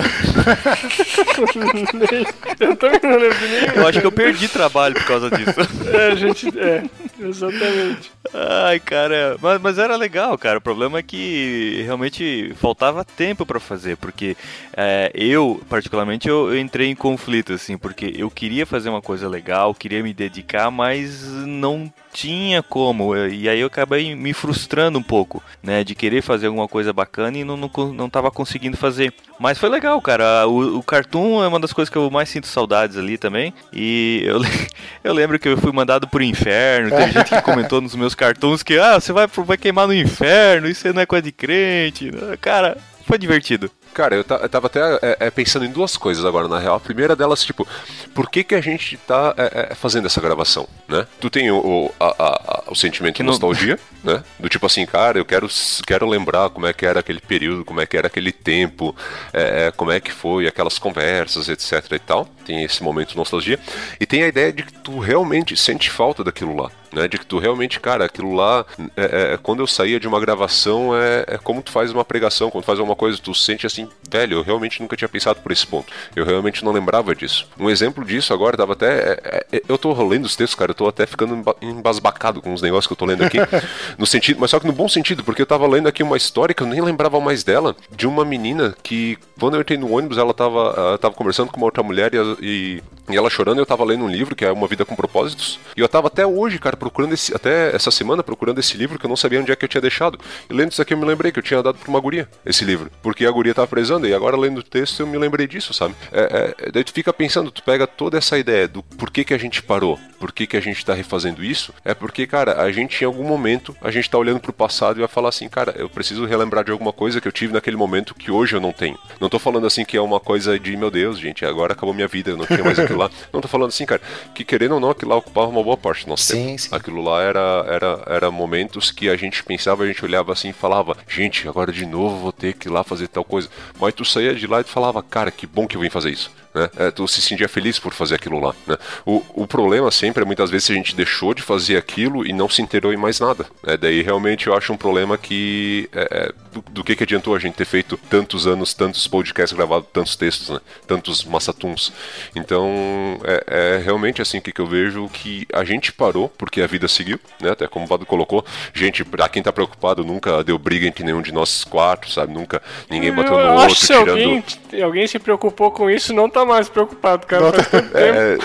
eu também não lembro de nenhum. Eu acho que eu perdi trabalho por causa disso. É, a gente. É, exatamente. Ai, cara, mas, mas era legal, cara. O problema é que realmente faltava tempo para fazer, porque é, eu, particularmente, eu, eu, entrei em conflito, assim, porque eu queria fazer uma coisa legal, queria me dedicar, mas não tinha como. E aí eu acabei me frustrando um pouco, né, de querer fazer alguma coisa bacana e não, não, não tava conseguindo fazer. Mas foi legal, cara. O, o Cartoon é uma das coisas que eu mais sinto saudades ali também. E eu, eu lembro que eu fui mandado pro inferno. Teve gente que comentou nos meus cartoons que, ah, você vai, vai queimar no inferno, isso não é coisa de crente. Cara, foi divertido. Cara, eu, eu tava até é, é, pensando em duas coisas agora, na real. A primeira delas, tipo, por que que a gente tá é, é fazendo essa gravação, né? Tu tem o, o, a, a, o sentimento de nostalgia, né? Do tipo assim, cara, eu quero, quero lembrar como é que era aquele período, como é que era aquele tempo, é, é, como é que foi aquelas conversas, etc e tal. Tem esse momento de nostalgia. E tem a ideia de que tu realmente sente falta daquilo lá né? De que tu realmente, cara, aquilo lá, é, é, quando eu saía de uma gravação, é, é, como tu faz uma pregação, quando tu faz alguma coisa, tu sente assim, velho, eu realmente nunca tinha pensado por esse ponto. Eu realmente não lembrava disso. Um exemplo disso agora, tava até. É, é, eu tô lendo os textos, cara, eu tô até ficando embasbacado com os negócios que eu tô lendo aqui. no sentido, mas só que no bom sentido, porque eu tava lendo aqui uma história que eu nem lembrava mais dela, de uma menina que, quando eu entrei no ônibus, ela tava, ela tava conversando com uma outra mulher e, e E ela chorando, eu tava lendo um livro que é Uma Vida com Propósitos. E eu tava até hoje, cara, procurando esse. Até essa semana, procurando esse livro que eu não sabia onde é que eu tinha deixado. E lendo isso aqui, eu me lembrei que eu tinha dado pra uma guria esse livro. Porque a guria tava prezando. E agora, lendo o texto, eu me lembrei disso, sabe? É, é, daí tu fica pensando, tu pega toda essa ideia do porquê que a gente parou, por que, que a gente tá refazendo isso. É porque, cara, a gente em algum momento, a gente tá olhando pro passado e vai falar assim, cara, eu preciso relembrar de alguma coisa que eu tive naquele momento que hoje eu não tenho. Não tô falando assim que é uma coisa de, meu Deus, gente, agora acabou minha vida, eu não tinha mais aquilo lá. Não tô falando assim, cara, que querendo ou não, aquilo lá ocupava uma boa parte do nosso Sim, tempo. sim. Aquilo lá era, era, era momentos que a gente pensava, a gente olhava assim e falava, gente, agora de novo vou ter que ir lá fazer tal coisa. Mas tu saía de lá e tu falava, cara, que bom que eu vim fazer isso. Né? É, tu se sentia feliz por fazer aquilo lá. Né? O, o problema sempre é muitas vezes a gente deixou de fazer aquilo e não se inteirou em mais nada. Né? Daí realmente eu acho um problema que é, é, do, do que, que adiantou a gente ter feito tantos anos, tantos podcasts gravados, tantos textos, né? tantos massatuns. Então é, é realmente assim que, que eu vejo que a gente parou porque a vida seguiu, né? Até como o Vado colocou, gente, pra quem tá preocupado, nunca deu briga entre nenhum de nós quatro, sabe? Nunca ninguém bateu eu no outro, tirando. alguém, alguém se preocupou com isso, não tá mais preocupado, cara. Tanto tempo. É,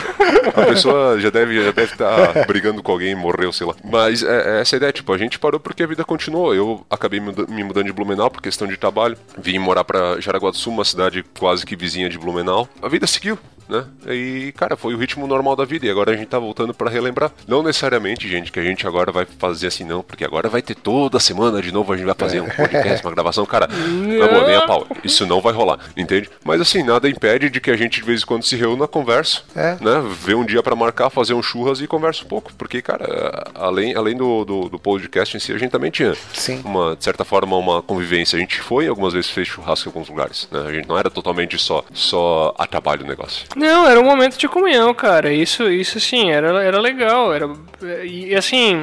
a pessoa já deve já deve estar brigando com alguém e morreu, sei lá. Mas é, é essa ideia, tipo, a gente parou porque a vida continuou. Eu acabei me muda- me mudando de Blumenau por questão de trabalho. Vim morar pra Jaraguá do Sul, uma cidade quase que vizinha de Blumenau. A vida seguiu. Né? E, cara, foi o ritmo normal da vida. E agora a gente tá voltando pra relembrar. Não necessariamente, gente, que a gente agora vai fazer assim, não, porque agora vai ter toda semana de novo, a gente vai fazer um podcast, uma gravação. Cara, na boa, nem a pau. Isso não vai rolar, entende? Mas assim, nada impede de que a gente de vez em quando se reúna, conversa, É. né? Vê um dia pra marcar, fazer um churras e conversa um pouco. Porque, cara, além, além do, do, do podcast em si, a gente também tinha Sim. uma, de certa forma, uma convivência. A gente foi, algumas vezes fez churrasco em alguns lugares, né? A gente não era totalmente só, só a trabalho o negócio. Não, era um momento de comunhão, cara. Isso, isso sim, era, era legal. Era, e assim,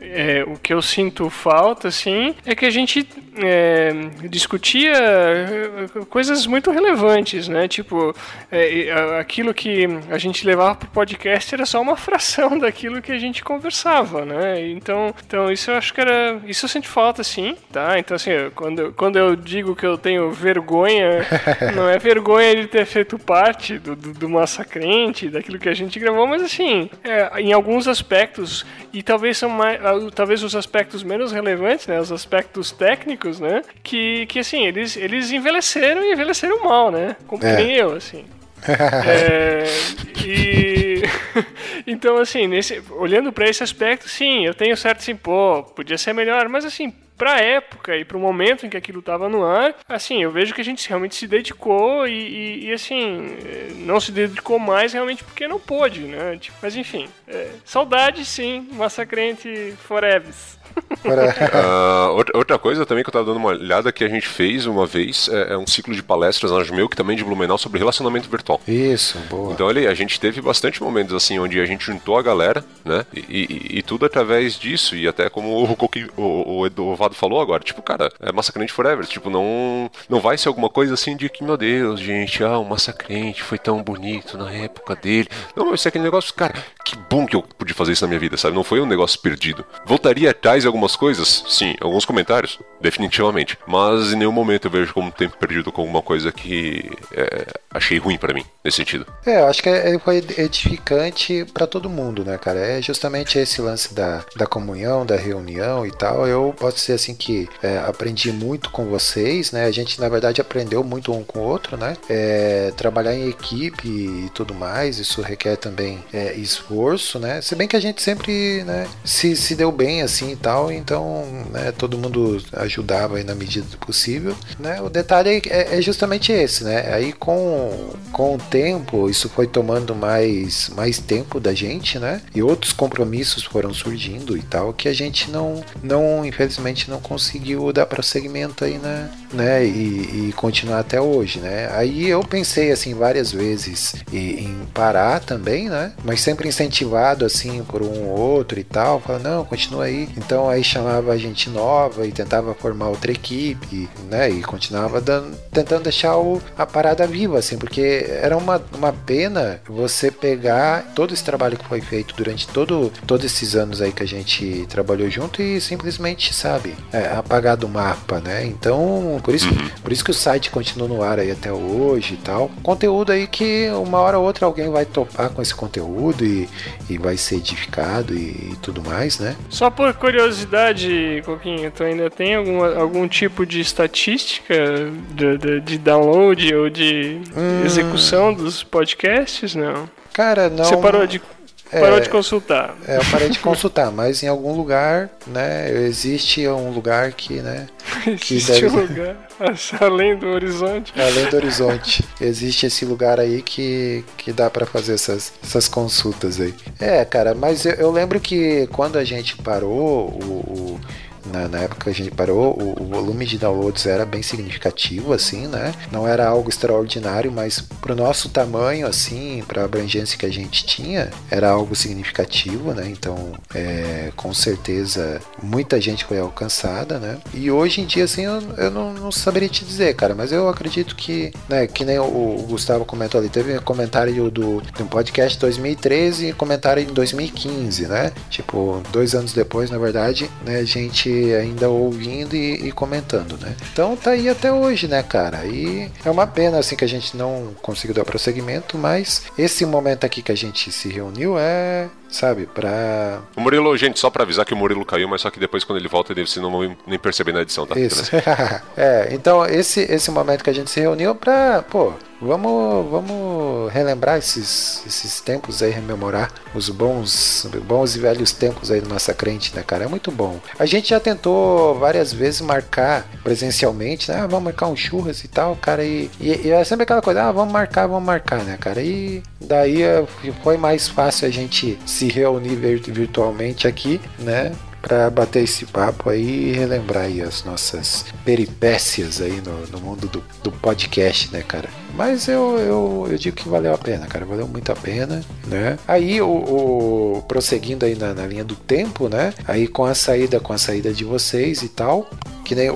é, o que eu sinto falta, assim, é que a gente é, discutia é, coisas muito relevantes, né? Tipo, é, aquilo que a gente levava pro podcast era só uma fração daquilo que a gente conversava, né? Então, então isso eu acho que era. Isso eu sinto falta, sim, tá? Então, assim, quando, quando eu digo que eu tenho vergonha, não é vergonha de ter feito parte do, do, do Massacrente, daquilo que a gente gravou, mas assim, é, em alguns aspectos, e talvez são mais, ah, talvez os aspectos menos relevantes, né? Os aspectos técnicos, né? Que, que assim, eles, eles envelheceram e envelheceram mal, né? Como É. nem eu, assim. É, e então assim, nesse, olhando pra esse aspecto, sim, eu tenho certo assim, pô, podia ser melhor, mas assim, pra época e pro momento em que aquilo tava no ar, assim, eu vejo que a gente realmente se dedicou e, e- e, assim, eh, não se dedicou mais realmente porque não pôde, né? Tipo, mas enfim, é, saudade sim, Massacrente Forever. Ah, outra, outra coisa também que eu tava dando uma olhada que a gente fez uma vez é, é um ciclo de palestras, acho meu, que também de Blumenau, sobre relacionamento virtual. isso, boa. Então ali, a gente teve bastante momentos assim onde a gente juntou a galera, né? E, e- e tudo através disso, e até como o, o, o Edovado falou agora, tipo, cara, é Massacrente Forever. Tipo, não, não vai ser alguma coisa assim de que, meu Deus, gente, ah, o Massacrente foi tão bonito na época dele. Não, vai ser aquele negócio, cara, que bom que eu pude fazer isso na minha vida, sabe? Não foi um negócio perdido. Voltaria atrás em algumas coisas? Sim, alguns comentários, definitivamente. Mas em nenhum momento eu vejo como tempo perdido com alguma coisa que é, achei ruim pra mim, nesse sentido. É, eu acho que é, foi edificante pra todo mundo, né, cara? É justamente esse lance da, da comunhão, da reunião e tal. Eu posso dizer assim que é, aprendi muito com vocês, né? A gente, na verdade, aprendeu muito um com o outro, né? É, trabalhar em equipe e tudo mais, isso requer também é, esforço, né? Se bem que a gente sempre né, se, se deu bem assim e tal, então né, todo mundo ajudava na medida do possível, né? O detalhe é, é justamente esse, né? Aí com, com o tempo, isso foi tomando mais, mais tempo da gente, né? E outros compromissos foram surgindo e tal, que a gente não, não infelizmente, não conseguiu dar prosseguimento aí, né? né? E, e continuar até hoje, né? Aí eu pensei, assim, várias vezes em, em parar também, né? Mas sempre incentivado assim por um ou outro e tal, fala, não, continua aí. Então aí chamava a gente nova e tentava formar outra equipe, né? E continuava dando, tentando deixar o, a parada viva, assim, porque era uma, uma pena você pegar todo esse trabalho que foi feito durante todo, todos esses anos aí que a gente trabalhou junto e simplesmente, sabe, é, apagar do mapa, né? Então, por isso, por isso que o site continua no ar aí até hoje e tal. Conteúdo aí que uma hora ou outra alguém vai topar com esse conteúdo e, e vai ser edificado e, e tudo mais, né? Só por curiosidade, Coquinho, tu ainda tem alguma, algum tipo de estatística de, de, de download ou de Hum. execução dos podcasts? Não. Cara, não. Você parou de, é, parou de consultar. É, eu parei de consultar, mas em algum lugar, né? Existe um lugar que, né? que Existe deve- um lugar além do horizonte. Além do horizonte. Existe esse lugar aí que, que dá pra fazer essas, essas consultas aí. É, cara, mas eu, eu lembro que quando a gente parou, o, o- na, na época que a gente parou, o, o volume de downloads era bem significativo, assim, né? Não era algo extraordinário, mas pro nosso tamanho, assim, pra abrangência que a gente tinha, era algo significativo, né? Então, é, com certeza, muita gente foi alcançada, né? E hoje em dia, assim, eu, eu não, não saberia te dizer, cara, mas eu acredito que, né, que nem o, o Gustavo comentou ali, teve um comentário do, do podcast 2013 e comentário em 2015, né? Tipo, dois anos depois, na verdade, né, a gente ainda ouvindo e, e comentando, né? Então tá aí até hoje, né, cara? E é uma pena, assim, que a gente não conseguiu dar prosseguimento, mas esse momento aqui que a gente se reuniu é, sabe, pra O Murilo, gente, só pra avisar que o Murilo caiu, mas só que depois quando ele volta, ele- vocês não vão nem perceber na edição, tá? Isso. É, então esse, esse momento que a gente se reuniu pra, pô, vamos, vamos relembrar esses, esses tempos aí, rememorar os bons, bons e velhos tempos aí do Nossa Crente, né, cara? É muito bom. A gente já tentou várias vezes marcar presencialmente, né? Ah, vamos marcar um churras e tal, cara, e, e, e é sempre aquela coisa, ah, vamos marcar, vamos marcar, né, cara? E daí é, foi mais fácil a gente se reunir vir- virtualmente aqui, né? Pra bater esse papo aí e relembrar aí as nossas peripécias aí no, no mundo do, do podcast, né, cara? Mas eu, eu, eu digo que valeu a pena, cara. Valeu muito a pena, né? Aí, o, o- prosseguindo aí na, na linha do tempo, né? Aí com a saída, com a saída de vocês e tal. Que nem o,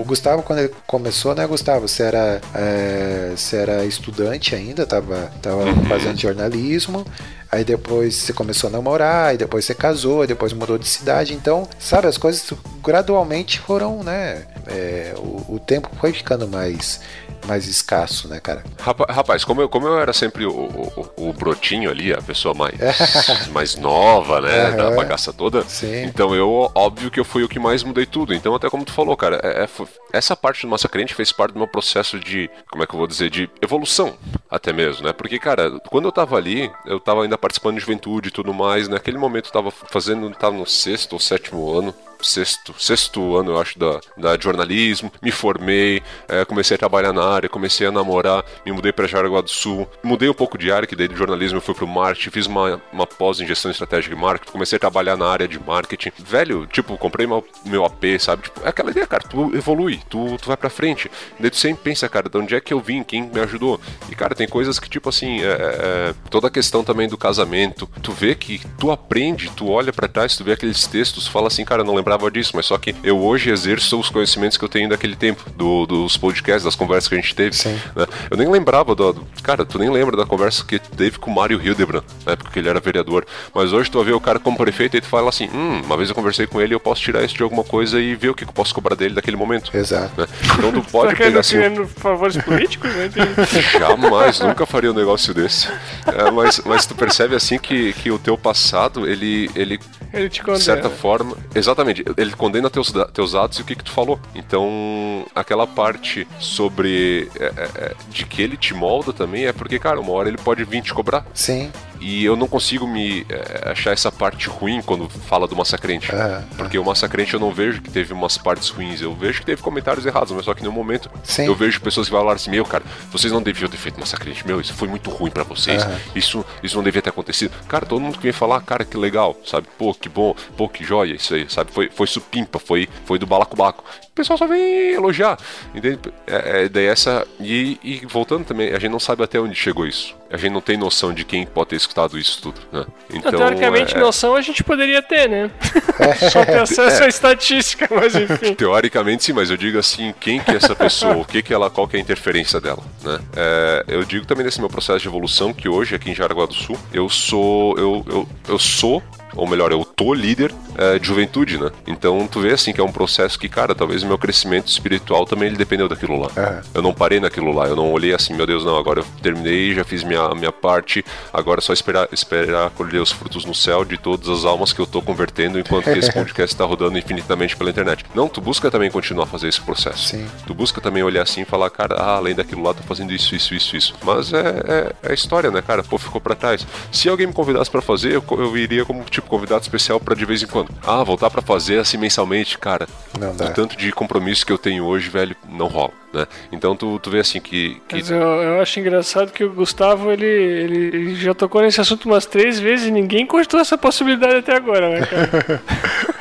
o Gustavo, quando ele começou, né, Gustavo? Você era, é, você era estudante ainda, tava, tava fazendo jornalismo. Aí depois você começou a namorar, aí depois você casou, aí depois mudou de cidade. Então, sabe, as coisas gradualmente foram, né? é, o, o tempo foi ficando mais, mais escasso, né, cara? Rapa- Rapaz, como eu, como eu era sempre o, o, o brotinho ali, a pessoa mais, mais nova, né, da Aham. bagaça toda, Sim. então eu, óbvio que eu fui o que mais mudei tudo. Então, até como tu falou, cara, é- é- essa parte do Massa Crente fez parte do meu processo de, como é que eu vou dizer, de evolução, até mesmo, né? Porque, cara, quando eu tava ali, eu tava ainda participando de juventude e tudo mais, naquele momento eu tava fazendo, tava no sexto ou sétimo ano, sexto, sexto ano, eu acho, da, da jornalismo, me formei, eh, comecei a trabalhar na área, comecei a namorar, me mudei para Jaraguá do Sul, mudei um pouco de área, que daí do jornalismo eu fui pro marketing, fiz uma, uma pós em gestão estratégica de marketing, comecei a trabalhar na área de marketing. Velho, tipo, comprei meu, meu AP, sabe? Tipo, é aquela ideia, cara, tu evolui, tu, tu vai pra frente. Daí tu sempre pensa, cara, de onde é que eu vim, quem me ajudou. E, cara, tem coisas que, tipo assim, é, é, toda a questão também do casamento, tu vê que tu aprende, tu olha pra trás, tu vê aqueles textos, fala assim, cara, não lembrava disso, mas só que eu hoje exerço os conhecimentos que eu tenho daquele tempo, do- dos podcasts, das conversas que a gente teve. Sim. né? Eu nem lembrava do, do- Cara, tu nem lembra da conversa que teve com o Mário Hildebrand, na época que ele era vereador. Mas hoje tu vai ver o cara como prefeito e tu fala assim: hum, uma vez eu conversei com ele, eu posso tirar isso de alguma coisa e ver o que eu posso cobrar dele daquele momento. Exato. né? Então tu pode pegar assim. querendo favores políticos? Né? Jamais, nunca faria um negócio desse. É, mas, mas tu percebe assim que, que o teu passado, ele, ele Ele te de certa forma, exatamente, ele condena teus, teus atos e o que, que tu falou. Então, aquela parte sobre é, é, é, de que ele te molda também é porque, cara, uma hora ele pode vir te cobrar. Sim. E eu não consigo me é, achar essa parte ruim quando fala do Massacrente. Aham, Porque o Massacrente eu não vejo que teve umas partes ruins. Eu vejo que teve comentários errados, mas só que no momento Sim. eu vejo pessoas que falaram assim: Meu, cara, vocês não deviam ter feito Massacrente. Meu, isso foi muito ruim pra vocês. Aham. Isso, isso não devia ter acontecido. Cara, todo mundo que vem falar, cara, que legal, sabe? Pô, que bom, pô, que joia, isso aí, sabe? Foi, foi supimpa, foi, foi do balacobaco. pessoal só vem elogiar. Entende? É, é, daí essa. E, e, voltando também, a gente não sabe até onde chegou isso. A gente não tem noção de quem pode ter escutado isso tudo. Né? Então, Teoricamente, é... noção a gente poderia ter, né? só ter acesso à estatística, mas enfim. Teoricamente sim, mas eu digo assim, quem que é essa pessoa? o que que ela, qual que é a interferência dela? Né? É, eu digo também nesse meu processo de evolução que hoje, aqui em Jaraguá do Sul, eu sou. Eu, eu, eu sou ou melhor, eu tô líder é, de juventude, né? Então tu vê assim que é um processo que, cara, talvez o meu crescimento espiritual também ele dependeu daquilo lá. É. Eu não parei naquilo lá, eu não olhei assim, meu Deus, não, agora eu terminei, já fiz minha, minha parte, agora é só esperar, esperar colher os frutos no céu de todas as almas que eu tô convertendo enquanto que esse podcast está rodando infinitamente pela internet. Não, tu busca também continuar a fazer esse processo. Sim. Tu busca também olhar assim e falar, cara, ah, além daquilo lá, tô fazendo isso, isso, isso, isso. Mas é, é, é história, né, cara? Pô, ficou pra trás. Se alguém me convidasse para fazer, eu, eu iria como, tipo, convidado especial para de vez em quando. Ah, voltar para fazer assim mensalmente, cara. Não dá. O tanto de compromisso que eu tenho hoje, velho, não rola. Né? Então tu, tu vê assim que. que... Mas eu, eu, acho engraçado que o Gustavo ele, ele, ele, já tocou nesse assunto umas três vezes e ninguém cortou essa possibilidade até agora, né, cara?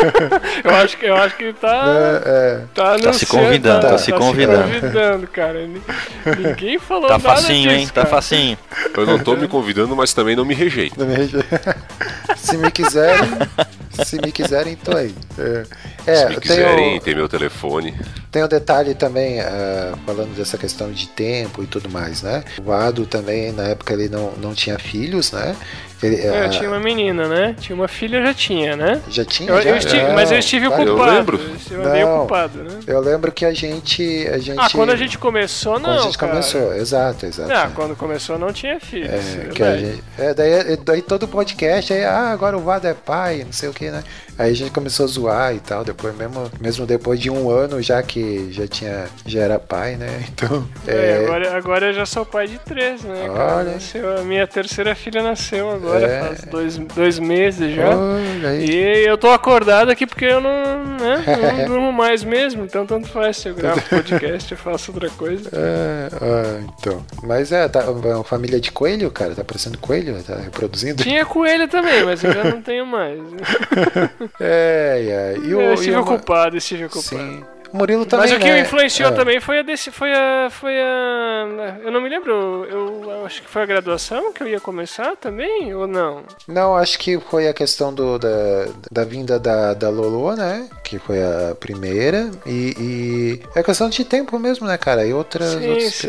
eu, acho que, eu acho que ele tá. É, é. Tá, tá se convidando, tá, tá, se tá convidando. Se convidando, cara. Ninguém falou tá nada. Facinho, disso, hein? Tá facinho. Eu não tô me convidando, mas também não me rejeito. Não me rejeito. se me quiserem, se me quiserem, tô aí. É, é se me quiserem, o... tem meu telefone. Tem o um detalhe também, uh, falando dessa questão de tempo e tudo mais, né? O Ado também, na época, ele não, não tinha filhos, né? Ele, é, eu tinha uma menina, né? Tinha uma filha, já tinha, né? Já tinha? Eu, já? Eu estive, mas eu estive ocupado. Eu lembro. Eu não, ocupado, né? Eu lembro que a gente, a gente... Ah, quando a gente começou, não, Quando a gente cara. começou, exato, exato. Ah, quando começou não tinha filho. É, que a gente, é daí, daí todo podcast, aí, ah, agora o Vado é pai, não sei o que, né? Aí a gente começou a zoar e tal, depois mesmo, mesmo depois de um ano já que já tinha, já era pai, né? Então. É, é... Agora, agora eu já sou pai de três, né? Olha. Nasceu, a minha terceira filha nasceu agora, é... faz dois, dois meses já. Olha aí. E eu tô acordado aqui porque eu não, né, não durmo mais mesmo, então tanto faz se eu gravo podcast, eu faço outra coisa. É, ah, então. Mas é, tá uma família de coelho, cara, tá parecendo coelho, tá reproduzindo. Tinha coelho também, mas eu já não tenho mais. É, é. E o, eu estive ocupado, estive ocupado. Sim. O Murilo também. Mas o que né? influenciou é. também foi a desse, foi a foi a eu não me lembro, eu, eu, acho que foi a graduação que eu ia começar também ou não? Não, acho que foi a questão do, da, da vinda da, da Lolo, né? Que foi a primeira e, e é questão de tempo mesmo, né, cara? E outras sim, outras sim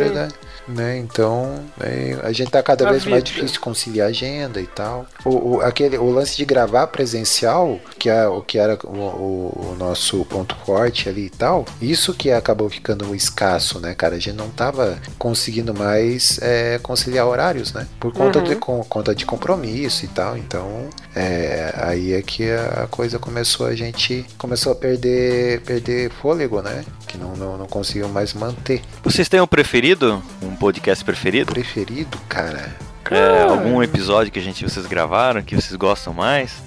né? Então né, a gente tá cada a vez vida. mais difícil conciliar a agenda e tal. O, o, aquele, o lance de gravar presencial, que, é, o que era o, o, o, nosso ponto forte ali e tal, isso que acabou ficando escasso, né, cara? A gente não tava conseguindo mais é, conciliar horários, né? Por conta, uhum. de, com, conta de compromisso e tal. Então é, aí é que a coisa começou a gente começou a perder perder fôlego, né? Que não, não, não conseguiu mais manter. Vocês têm um preferido? Um podcast preferido? Preferido, cara. É, algum episódio que a gente vocês gravaram que vocês gostam mais?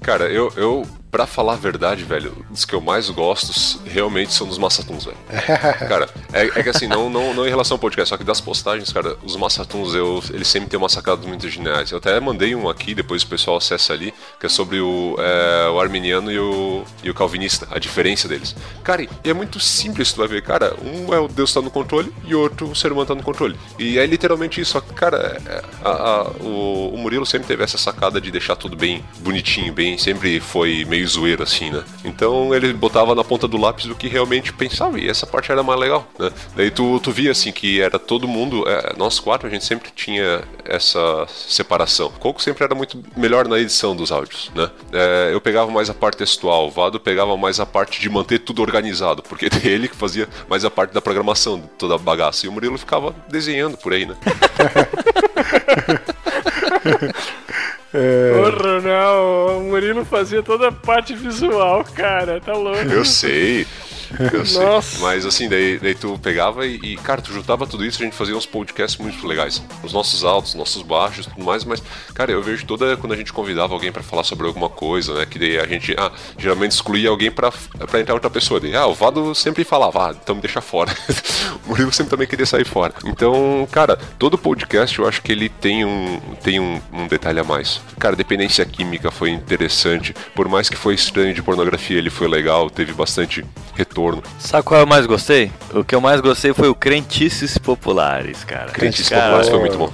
Cara, eu, eu Pra falar a verdade, velho, dos que eu mais gosto realmente são dos Massatuns, velho. cara, é, é, que assim, não, não, não em relação ao podcast, só que das postagens, cara, os Massatuns, eu, eles sempre têm uma sacada muito geniais. Eu até mandei um aqui, depois o pessoal acessa ali, que é sobre o, é, o arminiano e o, e o calvinista, a diferença deles. Cara, e é muito simples, tu vai ver, cara, um é o Deus tá no controle e outro o ser humano tá no controle. E é literalmente isso, só que, cara, é, a, a, o, o Murilo sempre teve essa sacada de deixar tudo bem bonitinho, bem, sempre foi meio meio zoeiro, assim, né? Então ele botava na ponta do lápis o que realmente pensava, e essa parte era mais legal, né? Daí tu, tu via, assim, que era todo mundo, é, nós quatro, a gente sempre tinha essa separação. O Coco sempre era muito melhor na edição dos áudios, né? É, eu pegava mais a parte textual, o Vado pegava mais a parte de manter tudo organizado, porque ele que fazia mais a parte da programação, toda a bagaça, e o Murilo ficava desenhando por aí, né? É... Porra, não. O Murilo fazia toda a parte visual, cara. Tá louco. Eu sei. Eu Nossa. Sei. Mas assim, daí, daí tu pegava e, e, cara, tu juntava tudo isso, a gente fazia uns podcasts muito legais. Os nossos altos, nossos baixos, tudo mais, mas, cara, eu vejo toda quando a gente convidava alguém para falar sobre alguma coisa, né? Que daí a gente, ah, geralmente excluía alguém pra, pra entrar outra pessoa. Daí, ah, o Vado sempre falava, ah, então me deixa fora. o Murilo sempre também queria sair fora. Então, cara, todo podcast eu acho que ele tem um, tem um, um detalhe a mais. Cara, dependência química foi interessante. Por mais que foi estranho de pornografia, ele foi legal, teve bastante retorno retorno. Sabe qual eu mais gostei? O que eu mais gostei foi o Crentices Populares, cara. Crentices Cara, Populares foi muito bom.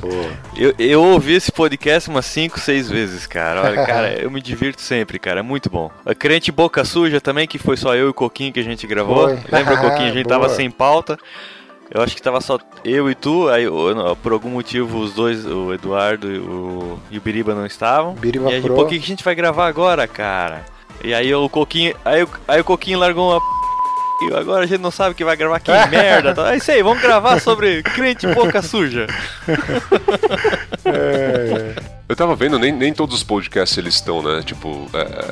Eu, eu ouvi esse podcast umas 5, 6 vezes, cara. Olha, cara, eu me divirto sempre, cara. É muito bom. A Crente Boca Suja também, que foi só eu e o Coquinho que a gente gravou. Foi. Lembra, Coquinho? A gente Boa. tava sem pauta. Eu acho que tava só eu e tu, aí eu- por algum motivo os dois, o Eduardo e o, e o Biriba não estavam. Biriba e aí, Pro. pô, o que a gente vai gravar agora, cara? E aí o Coquinho, aí, aí o Coquinho largou uma p... e agora a gente não sabe o que vai gravar, que merda. tá? É isso aí, vamos gravar sobre crente boca suja. Eu tava vendo, nem, nem todos os podcasts eles estão, né? Tipo,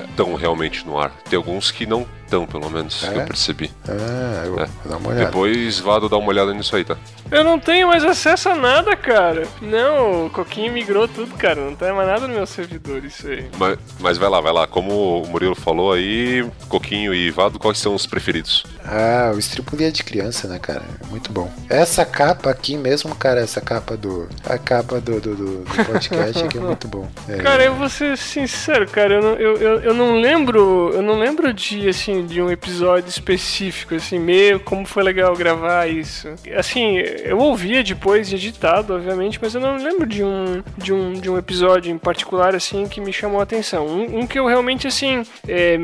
estão realmente no ar. Tem alguns que não estão, pelo menos, que É? eu percebi. Ah, eu vou É. dar uma olhada. Depois Vado dá uma olhada nisso aí, tá? Eu não tenho mais acesso a nada, cara. Não, o Coquinho migrou tudo, cara. Não tem mais nada no meu servidor, isso aí. Mas, mas vai lá, vai lá. Como o Murilo falou aí, Coquinho e Vado, quais são os preferidos? Ah, o estripulia de criança, né, cara? É Muito bom. Essa capa aqui mesmo, cara, essa capa do. A capa do, do, do- do podcast aqui é muito bom. É, Cara, eu vou ser sincero, cara, eu não, eu, eu, eu não lembro. Eu não lembro de, assim, de um episódio específico, assim, meio como foi legal gravar isso. Assim, eu ouvia depois de editado, obviamente, mas eu não lembro de um, de um, de um episódio em particular, assim, que me chamou a atenção. Um, um que eu realmente, assim, é,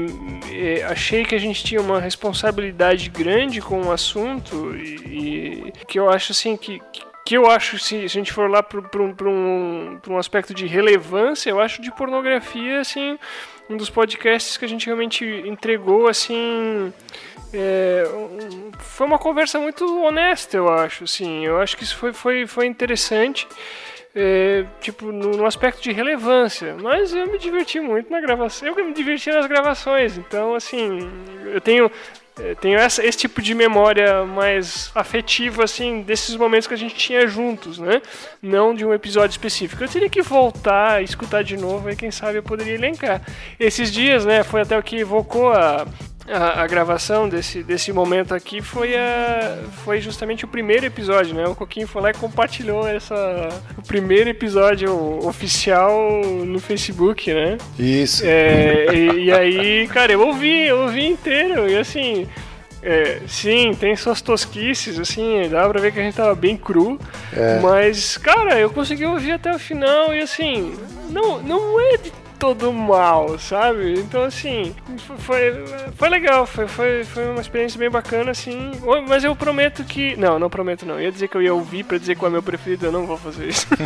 é, achei que a gente tinha uma responsabilidade grande com o assunto e, e que eu acho, assim, que- que que eu acho, se, a gente for lá para um, um, um aspecto de relevância, eu acho de pornografia, assim, um dos podcasts que a gente realmente entregou, assim. é, um- foi uma conversa muito honesta, eu acho, assim. Eu acho que isso foi, foi, foi interessante. é, tipo, no, no aspecto de relevância, mas eu me diverti muito na gravação. Eu me diverti nas gravações, então, assim, eu tenho tenho essa, esse tipo de memória mais afetiva, assim, desses momentos que a gente tinha juntos, né? Não de um episódio específico. Eu teria que voltar, escutar de novo, aí quem sabe eu poderia elencar. Esses dias, né, foi até o que evocou a, a, a gravação desse, desse momento aqui, foi, a, foi justamente o primeiro episódio, né? O Coquinho foi lá e compartilhou essa, o primeiro episódio oficial no Facebook, né? Isso. É, e, e aí, cara, eu ouvi, eu ouvi inteiro, e assim. é, sim, tem suas tosquices, assim, dá pra ver que a gente tava bem cru. Mas, cara, eu consegui ouvir até o final e assim, não, não é de todo mal, sabe? Então, assim, foi, foi legal, foi, foi, foi uma experiência bem bacana, assim. Mas eu prometo que. Não, não prometo não. Eu ia dizer que eu ia ouvir pra dizer qual é o meu preferido, eu não vou fazer isso.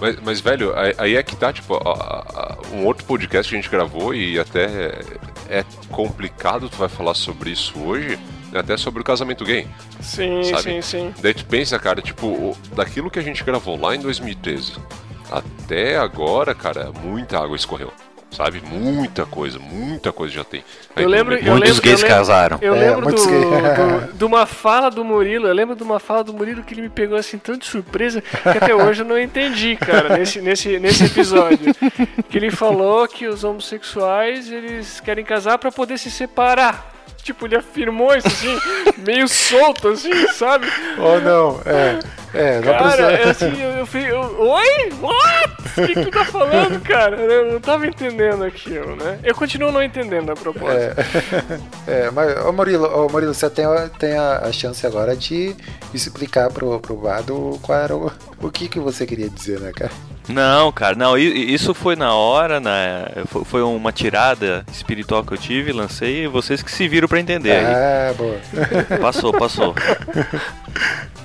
Mas, mas, velho, aí- é que tá, tipo, a- a- um outro podcast que a gente gravou e até é complicado tu vai falar sobre isso hoje, né, até sobre o casamento gay. sim, Sabe? sim, sim. Daí tu pensa, cara, tipo, daquilo que a gente gravou lá em 2013 até agora, cara, muita água escorreu. Sabe? Muita coisa, muita coisa já tem. Aí Eu lembro, eu Muitos lembro, gays eu lembro, casaram. Eu É, lembro do, muitos gays. do- de uma fala do Murilo, eu lembro de uma fala do Murilo que ele me pegou assim tão de surpresa que até hoje eu não entendi, cara, nesse, nesse, nesse episódio. Que ele falou que os homossexuais eles querem casar pra poder se separar. Tipo, ele afirmou isso assim, meio solto, assim, sabe? Ou não, é. É, não Cara, precisa. é assim, eu, eu fiquei. eu- Oi? What? O que, que tu tá falando, cara? Eu não tava entendendo aquilo, né? Eu continuo não entendendo a proposta. É, mas, ô Murilo, ô Murilo, você tem, a- tem a, a chance agora de explicar pro, pro Vado qual era o, o que, que você queria dizer, né, cara? Não, cara, não, isso foi na hora, né? Fo- Foi uma tirada espiritual que eu tive, lancei, e vocês que se viram pra entender. aí. Ah, boa. Passou, passou.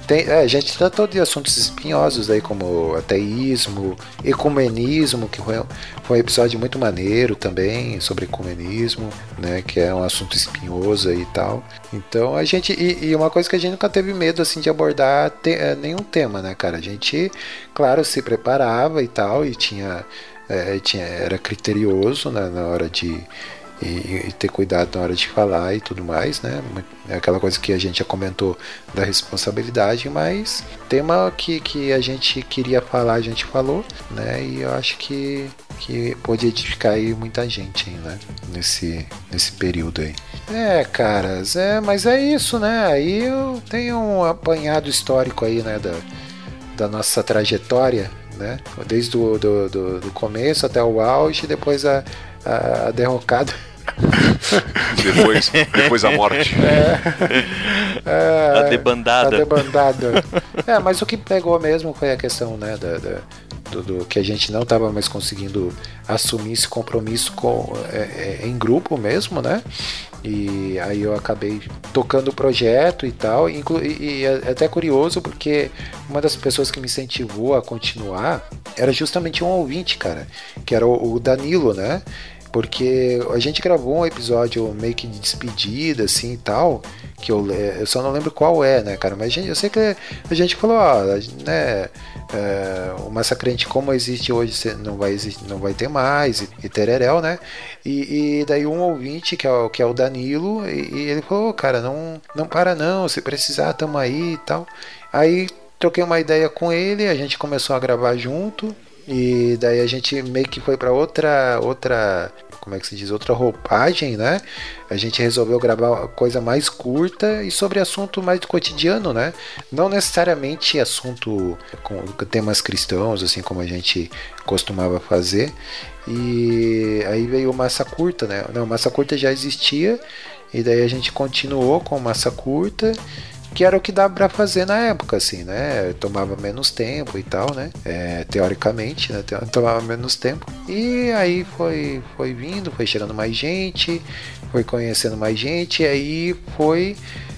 Tem, é, a gente tratou de assuntos espinhosos aí, como ateísmo, ecumenismo, que foi, foi um episódio muito maneiro também, sobre ecumenismo, né, que é um assunto espinhoso e tal. Então a gente, e, e uma coisa que a gente nunca teve medo, assim, de abordar te- é, nenhum tema, né, cara? A gente, claro, se preparava e tal, e tinha, é, tinha era criterioso né, na hora de e, e ter cuidado na hora de falar e tudo mais, né? É aquela coisa que a gente já comentou da responsabilidade, mas tema que, que a gente queria falar, a gente falou, né? E eu acho que, que pode edificar aí muita gente aí, né? Nesse, nesse período aí. É, caras, é, mas é isso, né? Aí eu tenho um apanhado histórico aí, né? Da, da nossa trajetória, né? Desde o do, do, do começo até o auge, depois a, a, a derrocada. depois, depois a morte. É, A debandada. A debandada. é, mas o que pegou mesmo foi a questão, né, da, da- do, do- que a gente não estava mais conseguindo assumir esse compromisso com, é, é, em grupo mesmo, né? E aí eu acabei tocando o projeto e tal. Inclu e, e é até curioso porque uma das pessoas que me incentivou a continuar era justamente um ouvinte, cara, que era o, o Danilo, né? Porque a gente gravou um episódio meio que de despedida, assim e tal. Que eu, eu só não lembro qual é, né, cara? Mas gente- eu sei que a gente falou, ó, né? é, o Massacrente como existe hoje não vai, existir, não vai ter mais, e, e tereréu, né? E, e daí um ouvinte, que é o, que é o Danilo, e, e ele falou, cara, não, não para não, se precisar, tamo aí e tal. Aí troquei uma ideia com ele, a gente começou a gravar junto. E daí a gente meio que foi para outra outra, como é que se diz, outra roupagem, né? A gente resolveu gravar coisa mais curta e sobre assunto mais do cotidiano, né? Não necessariamente assunto com temas cristãos, assim como a gente costumava fazer. E aí veio massa curta, né? Não, massa curta já existia e daí a gente continuou com massa curta que era o que dava pra fazer na época, assim, né? Tomava menos tempo e tal, né? É, teoricamente, né? Tomava menos tempo. E aí foi, foi vindo, foi chegando mais gente, foi conhecendo mais gente, e aí foi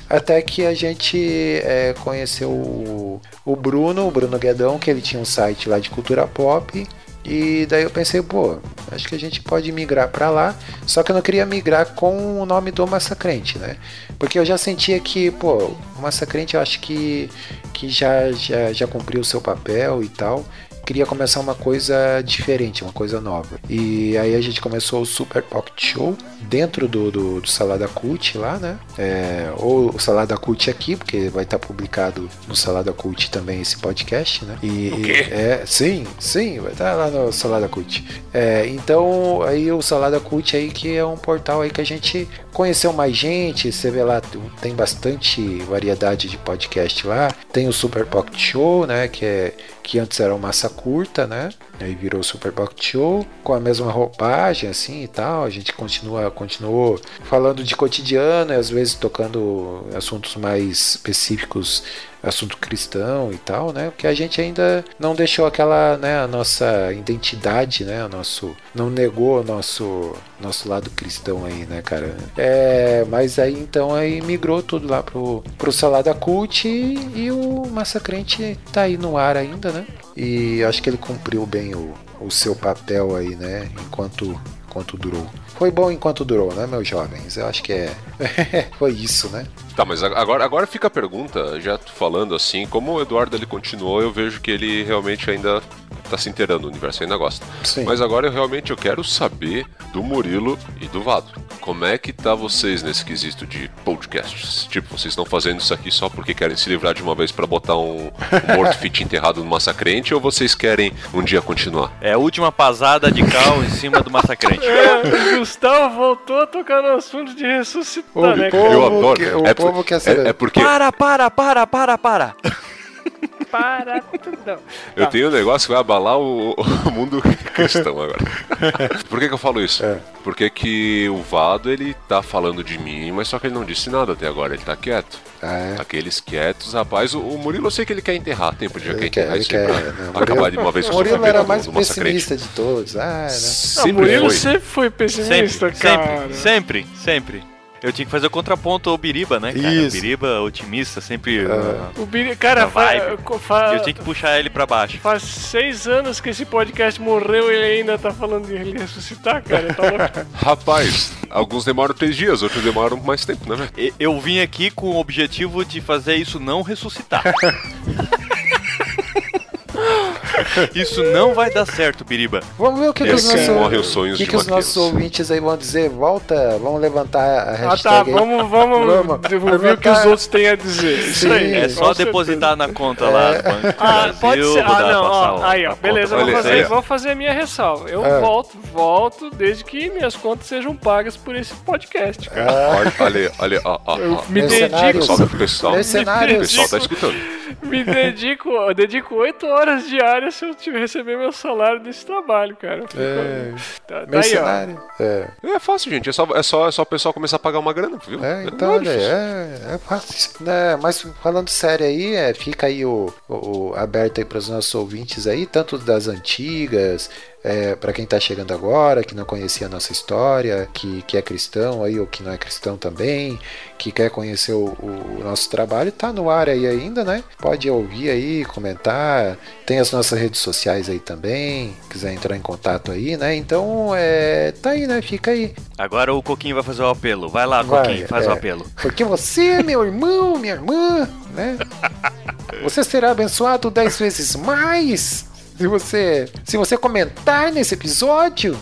até que a gente é, conheceu o, o Bruno, o Bruno Guedão, que ele tinha um site lá de cultura pop. E daí eu pensei, pô, acho que a gente pode migrar para lá. Só que eu não queria migrar com o nome do Massacrente, né? Porque eu já sentia que, pô, o Massacrente eu acho que, que já, já, já cumpriu o seu papel e tal. Queria começar uma coisa diferente, uma coisa nova. E aí a gente começou o Super Pocket Show dentro do, do, do Salada Cult lá, né? É, ou o Salada Cult aqui, porque vai estar publicado no Salada Cult também esse podcast, né? E, O quê? é, sim, sim, vai estar lá no Salada Cult. É, então, aí o Salada Cult aí que é um portal aí que a gente conheceu mais gente, você vê lá, tem bastante variedade de podcast lá. Tem o Super Pocket Show, né, que é que antes era o Massa Curta, né? Aí virou Super Pocket Show com a mesma roupagem assim e tal. A gente continua continuou falando de cotidiano, e às vezes tocando assuntos mais específicos assunto cristão e tal, né? Porque a gente ainda não deixou aquela, né, a nossa identidade, né, o nosso não negou o nosso nosso lado cristão aí, né, cara? É, mas aí então aí migrou tudo lá pro pro Salada Cult e, e o Massacrente tá aí no ar ainda, né? E acho que ele cumpriu bem o, o seu papel aí, né, enquanto enquanto durou. Foi bom enquanto durou, né, meus jovens? Eu acho que é foi isso, né? Tá, mas agora, agora fica a pergunta, já falando assim, como o Eduardo ele continuou, eu vejo que ele realmente ainda tá se inteirando, o universo ainda gosta. Sim. Mas agora eu realmente eu quero saber do Murilo e do Vado. Como é que tá vocês nesse quesito de podcasts? Tipo, vocês estão fazendo isso aqui só porque querem se livrar de uma vez pra botar um, um morto fit enterrado no massacrente ou vocês querem um dia continuar? É a última pasada de cal em cima do massacrente. É, o Gustavo voltou a tocar no assunto de ressuscitar, O né, cara? eu adoro. que- o é, povo por- quer saber. é, é porque Para, para, para, para, para. Para tudão. eu Tá. tenho um negócio que vai abalar o, o mundo cristão agora. Por que, que eu falo isso? É. Porque que o Vado ele tá falando de mim, mas só que ele não disse nada até agora, ele tá quieto. Ah, é. Aqueles quietos, rapaz, o, o Murilo eu sei que ele quer enterrar, tem podia Ele quer enterrar ele isso quer. pra né? acabar de uma vez o com o Murilo era mais do pessimista de todos. Ah? Não, Sempre Murilo foi. sempre foi pessimista, Sempre, cara. sempre, sempre, sempre. Eu tinha que fazer o contraponto ao Biriba, né, cara? Isso. Biriba otimista, sempre. Uh, O Biri, cara, fa, vibe. fa- eu tinha que puxar ele pra baixo. faz seis anos que esse podcast morreu e ele ainda tá falando de ele ressuscitar, cara. Tá. Rapaz, alguns demoram três dias, outros demoram mais tempo, né, velho? Eu vim aqui com o objetivo de fazer isso não ressuscitar. isso não vai dar certo, Biriba. Vamos ver o que, que os Esse nossos, morre os sonhos que de que os nossos ouvintes aí vão dizer. Volta, vamos levantar a Ah, tá. hashtag. Vamos, vamos, Vamos. ouvir o que os outros têm a dizer. Isso Sim. aí. É só depositar na conta lá do Banco do Ah, Brasil. pode ser. Ah, não, passar ó, aí, ó. Beleza, Olha, fazer, é. vou fazer a minha ressalva. Eu É. volto, volto desde que minhas contas sejam pagas por esse podcast, cara. Ah, Olha, olha, olha, ó, ó, Eu ó. me dedico. Pessoal, pessoal, o Mercenários. pessoal tá escutando. Me dedico, eu dedico 8 horas diárias se eu tiver receber meu salário desse trabalho, cara. Fico- É, Tá, tá aí, mercenário. É, É fácil, gente. É só, é só, é só o pessoal começar a pagar uma grana, viu? é, Não então, olha, aí, difícil. é, é fácil. Né, mas falando sério aí, é, fica aí o, o- o aberto aí para os nossos ouvintes aí, tanto das antigas, é, para quem tá chegando agora, que não conhecia a nossa história, que, que é cristão aí ou que não é cristão também, que quer conhecer o, o nosso trabalho, tá no ar aí ainda, né? Pode ouvir aí, comentar. Tem as nossas redes sociais aí também, quiser entrar em contato aí, né? Então, é, tá aí, né? Fica aí. Agora o Coquinho vai fazer o apelo. Vai lá, Vai, Coquinho, faz é. o apelo. Porque você, meu irmão, minha irmã, né? Você será abençoado dez vezes mais se você, se você comentar nesse episódio.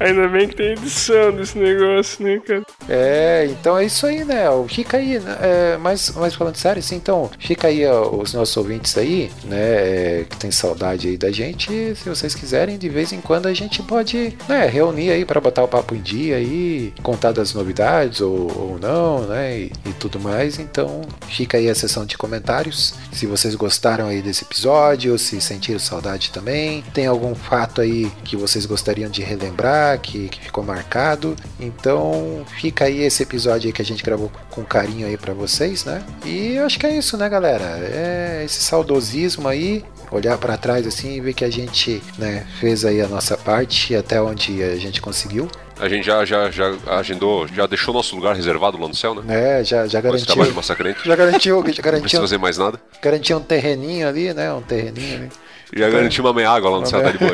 Ainda bem que tem edição desse negócio, né, cara? É, então é isso aí, né? Fica aí, né? É, mas, mas falando sério, assim, então, fica aí ó, os nossos ouvintes aí, né? é, que tem saudade aí da gente. Se vocês quiserem, de vez em quando a gente pode, né? Reunir aí para botar o papo em dia aí, contar das novidades ou, ou não, né? E, e tudo mais. Então, fica aí a sessão de comentários. Se vocês gostaram aí desse episódio, se sentiram saudade também, tem algum fato aí que vocês gostariam de relembrar, que, que ficou marcado. Então, fica aí esse episódio aí que a gente gravou com carinho aí pra vocês, né? E eu acho que é isso, né, galera? É esse saudosismo aí, olhar pra trás assim e ver que a gente, né, fez aí a nossa parte até onde a gente conseguiu, A gente já, já, já agendou, já deixou nosso lugar reservado lá no céu, né? né? Já, já trabalho garantiu, massacrante. já garantiu, já Não precisa garantiu, fazer mais nada. garantiu um terreninho ali, né? Um terreninho ali. Já garantiu uma meia água lá no céu, tá de boa.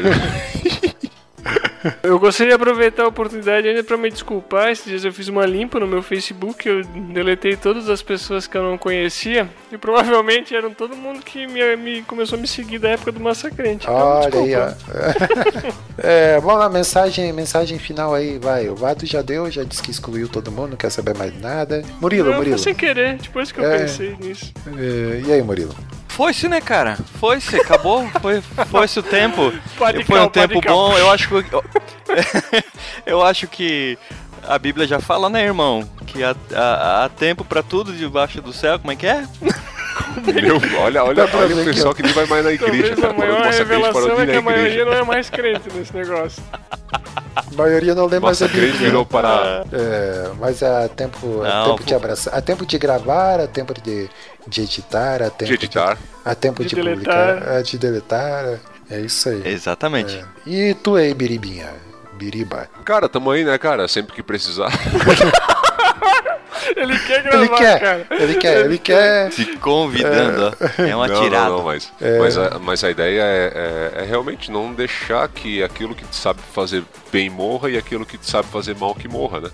Eu gostaria de aproveitar a oportunidade ainda pra me desculpar. Esses dias eu fiz uma limpa no meu Facebook, eu deletei todas as pessoas que eu não conhecia e provavelmente eram todo mundo que me, me- começou a me seguir da época do Massacrente. Então, Olha aí, ó. é, vamos lá, mensagem, mensagem final aí, vai. O Vado já deu, já disse que excluiu todo mundo, não quer saber mais nada. Murilo, Não, foi Murilo. sem querer, depois que eu É. pensei nisso. É, e aí, Murilo? Foi-se, né, cara? Foi-se, acabou. Foi- Foi-se o tempo. Pode Foi um tempo cal. bom. Eu acho que. Eu acho que. A Bíblia já fala, né, irmão? Que há, há- há tempo pra tudo debaixo do céu. Como é que é? Meu, olha, olha, olha o pessoal que nem vai mais na igreja, Talvez cara. a maior revelação é que a maioria não é mais crente nesse negócio. A maioria não lê mais a Bíblia. virou para. É, mas há tempo, há Não, tempo pô. de abraçar, há tempo de gravar, há tempo de, de editar, há tempo De editar. há tempo De de, deletar. publicar, há de deletar. É isso aí. Exatamente. É. E tu aí, Biribinha? Biriba. Cara, tamo aí, né, cara? Sempre que precisar. Ele quer gravar, Ele quer, cara. ele quer, ele quer. Se convidando, ó. É uma não, tirada. não, não, mas, É. mas, a, mas a ideia é, é- é realmente não deixar que aquilo que sabe fazer bem morra e aquilo que sabe fazer mal que morra, né?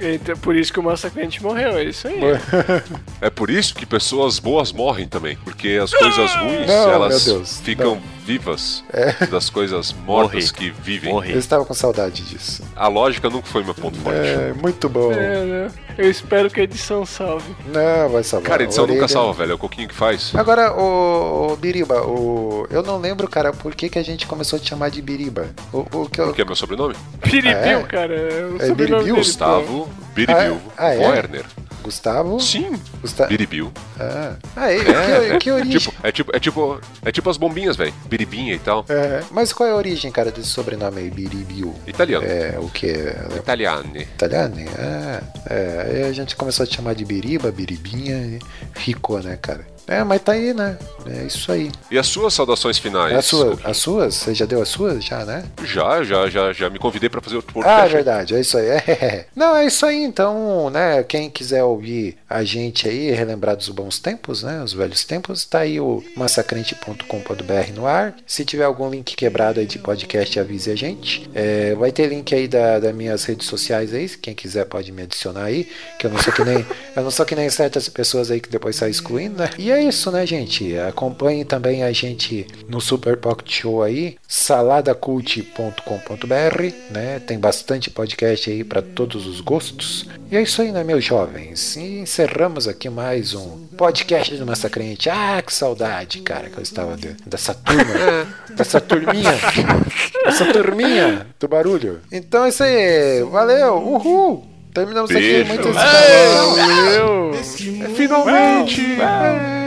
É. Então, por isso que o Massacrente morreu, é isso aí. É por isso que pessoas boas morrem também, porque as coisas ruins, Não, elas Deus, ficam não. vivas É. das coisas mortas Morre. que vivem. Morre. Eu estava com saudade disso. A lógica nunca foi meu ponto forte. É, muito bom. É, né? Eu espero que a edição salve. Não, vai salvar. Cara, edição Orelha. nunca salva, velho. É o coquinho que faz. Agora, o, Biriba, o, eu não lembro, cara, por que, que a gente começou a te chamar de Biriba. O, o que eu, é meu sobrenome? Piribil, É? cara. É o É sobrenome Biribil? dele, Gustavo Biribil Ah, ah, é? Werner. Gustavo? Sim, Gusta... Biribil. Ah, ah é, É, que, que origem? Tipo, é tipo, é tipo, é tipo as bombinhas, velho. Biribinha e tal. É, mas qual é a origem, cara, desse sobrenome aí, Biribil? Italiano. É, o que? Italiane. Italiano? Ah, é, aí a gente começou a te chamar de Biriba, Biribinha, e ficou, né, cara? É, mas tá aí, né? É isso aí. E as suas saudações finais? As suas, as suas? Você já deu as suas? Já, né? Já, já, já, já me convidei pra fazer outro Ah, é podcast. verdade, é isso aí. É. Não, é isso aí, então, né? Quem quiser ouvir a gente aí, relembrar dos bons tempos, né? Os velhos tempos, tá aí o massacrente.com.br no ar. Se tiver algum link quebrado aí de podcast, avise a gente. É, vai ter link aí da, das minhas redes sociais aí, quem quiser pode me adicionar aí, que eu não sou que nem, eu não sou que nem certas pessoas aí que depois saem excluindo, né? E é isso, né, gente? Acompanhe também a gente no Super Pocket Show aí, saladacult.com.br, né? Tem bastante podcast aí para todos os gostos. E é isso aí, né, meus jovens? E encerramos aqui mais um podcast do Massacrente. Ah, que saudade, cara, que eu estava de- dessa turma, dessa turminha, dessa turminha do barulho. Então é isso aí, valeu, uhul! Terminamos aqui Beijo. muito esse Valeu! Finalmente! É.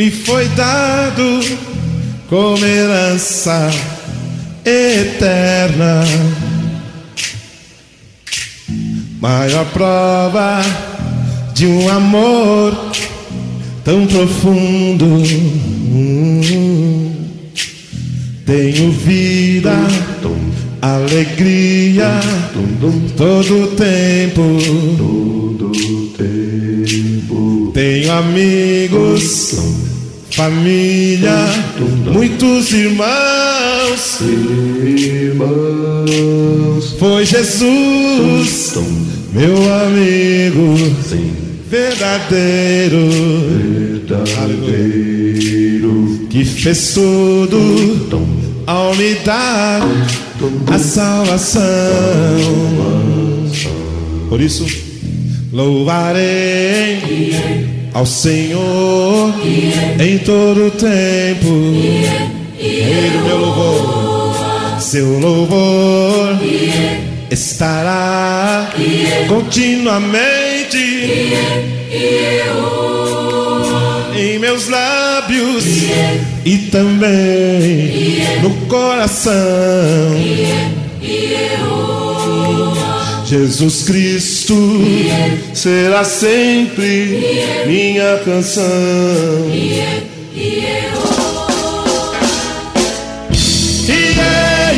me foi dado como herança eterna. Maior prova de um amor tão profundo. Tenho vida, alegria, todo tempo. Tenho amigos, família, muitos irmãos. Foi Jesus, meu amigo, verdadeiro, que fez tudo ao me dar a salvação. Por isso, louvarei ao Senhor em todo tempo. Ele meu louvor, seu louvor estará continuamente em meus lábios e também no coração. Jesus Cristo será sempre minha canção. Yeah. Yeah,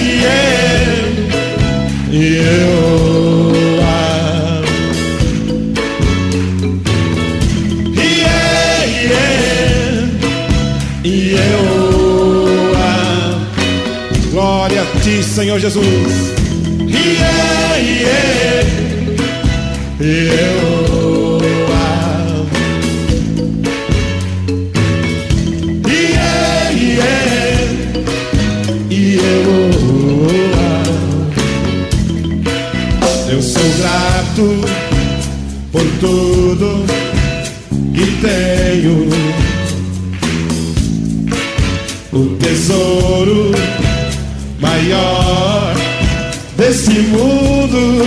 yeah, yeah. Glória a ti, Senhor Jesus. Yeah. Yeah, yeah, yeah. Eu sou grato por tudo que tenho. O tesouro maior desse mundo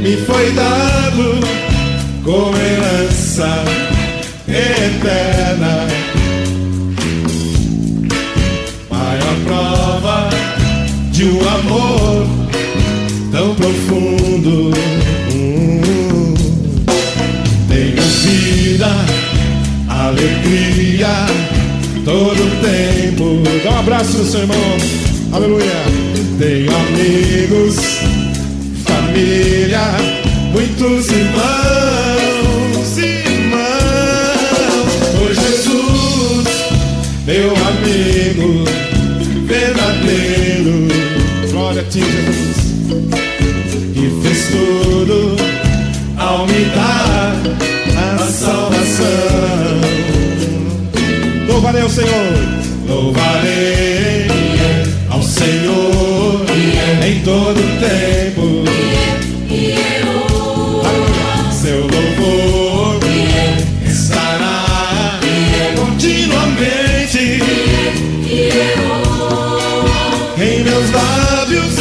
me foi dado como herança eterna. Maior prova de um amor tão profundo. Tenho vida, alegria, todo tempo. Dá um abraço seu irmão. Aleluia. Tenho amigos, família, muitos irmãos, irmãos. Por Jesus, meu amigo verdadeiro. Glória a ti, Jesus. Que fez tudo ao me dar a salvação. Louvarei ao Senhor, todo tempo. Seu louvor estará continuamente em meus lábios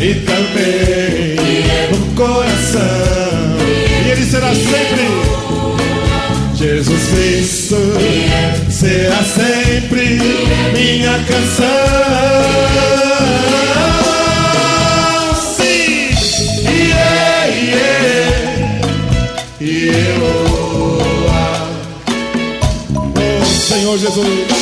e também no coração. E Ele será sempre Jesus Cristo, será sempre minha canção. Senhor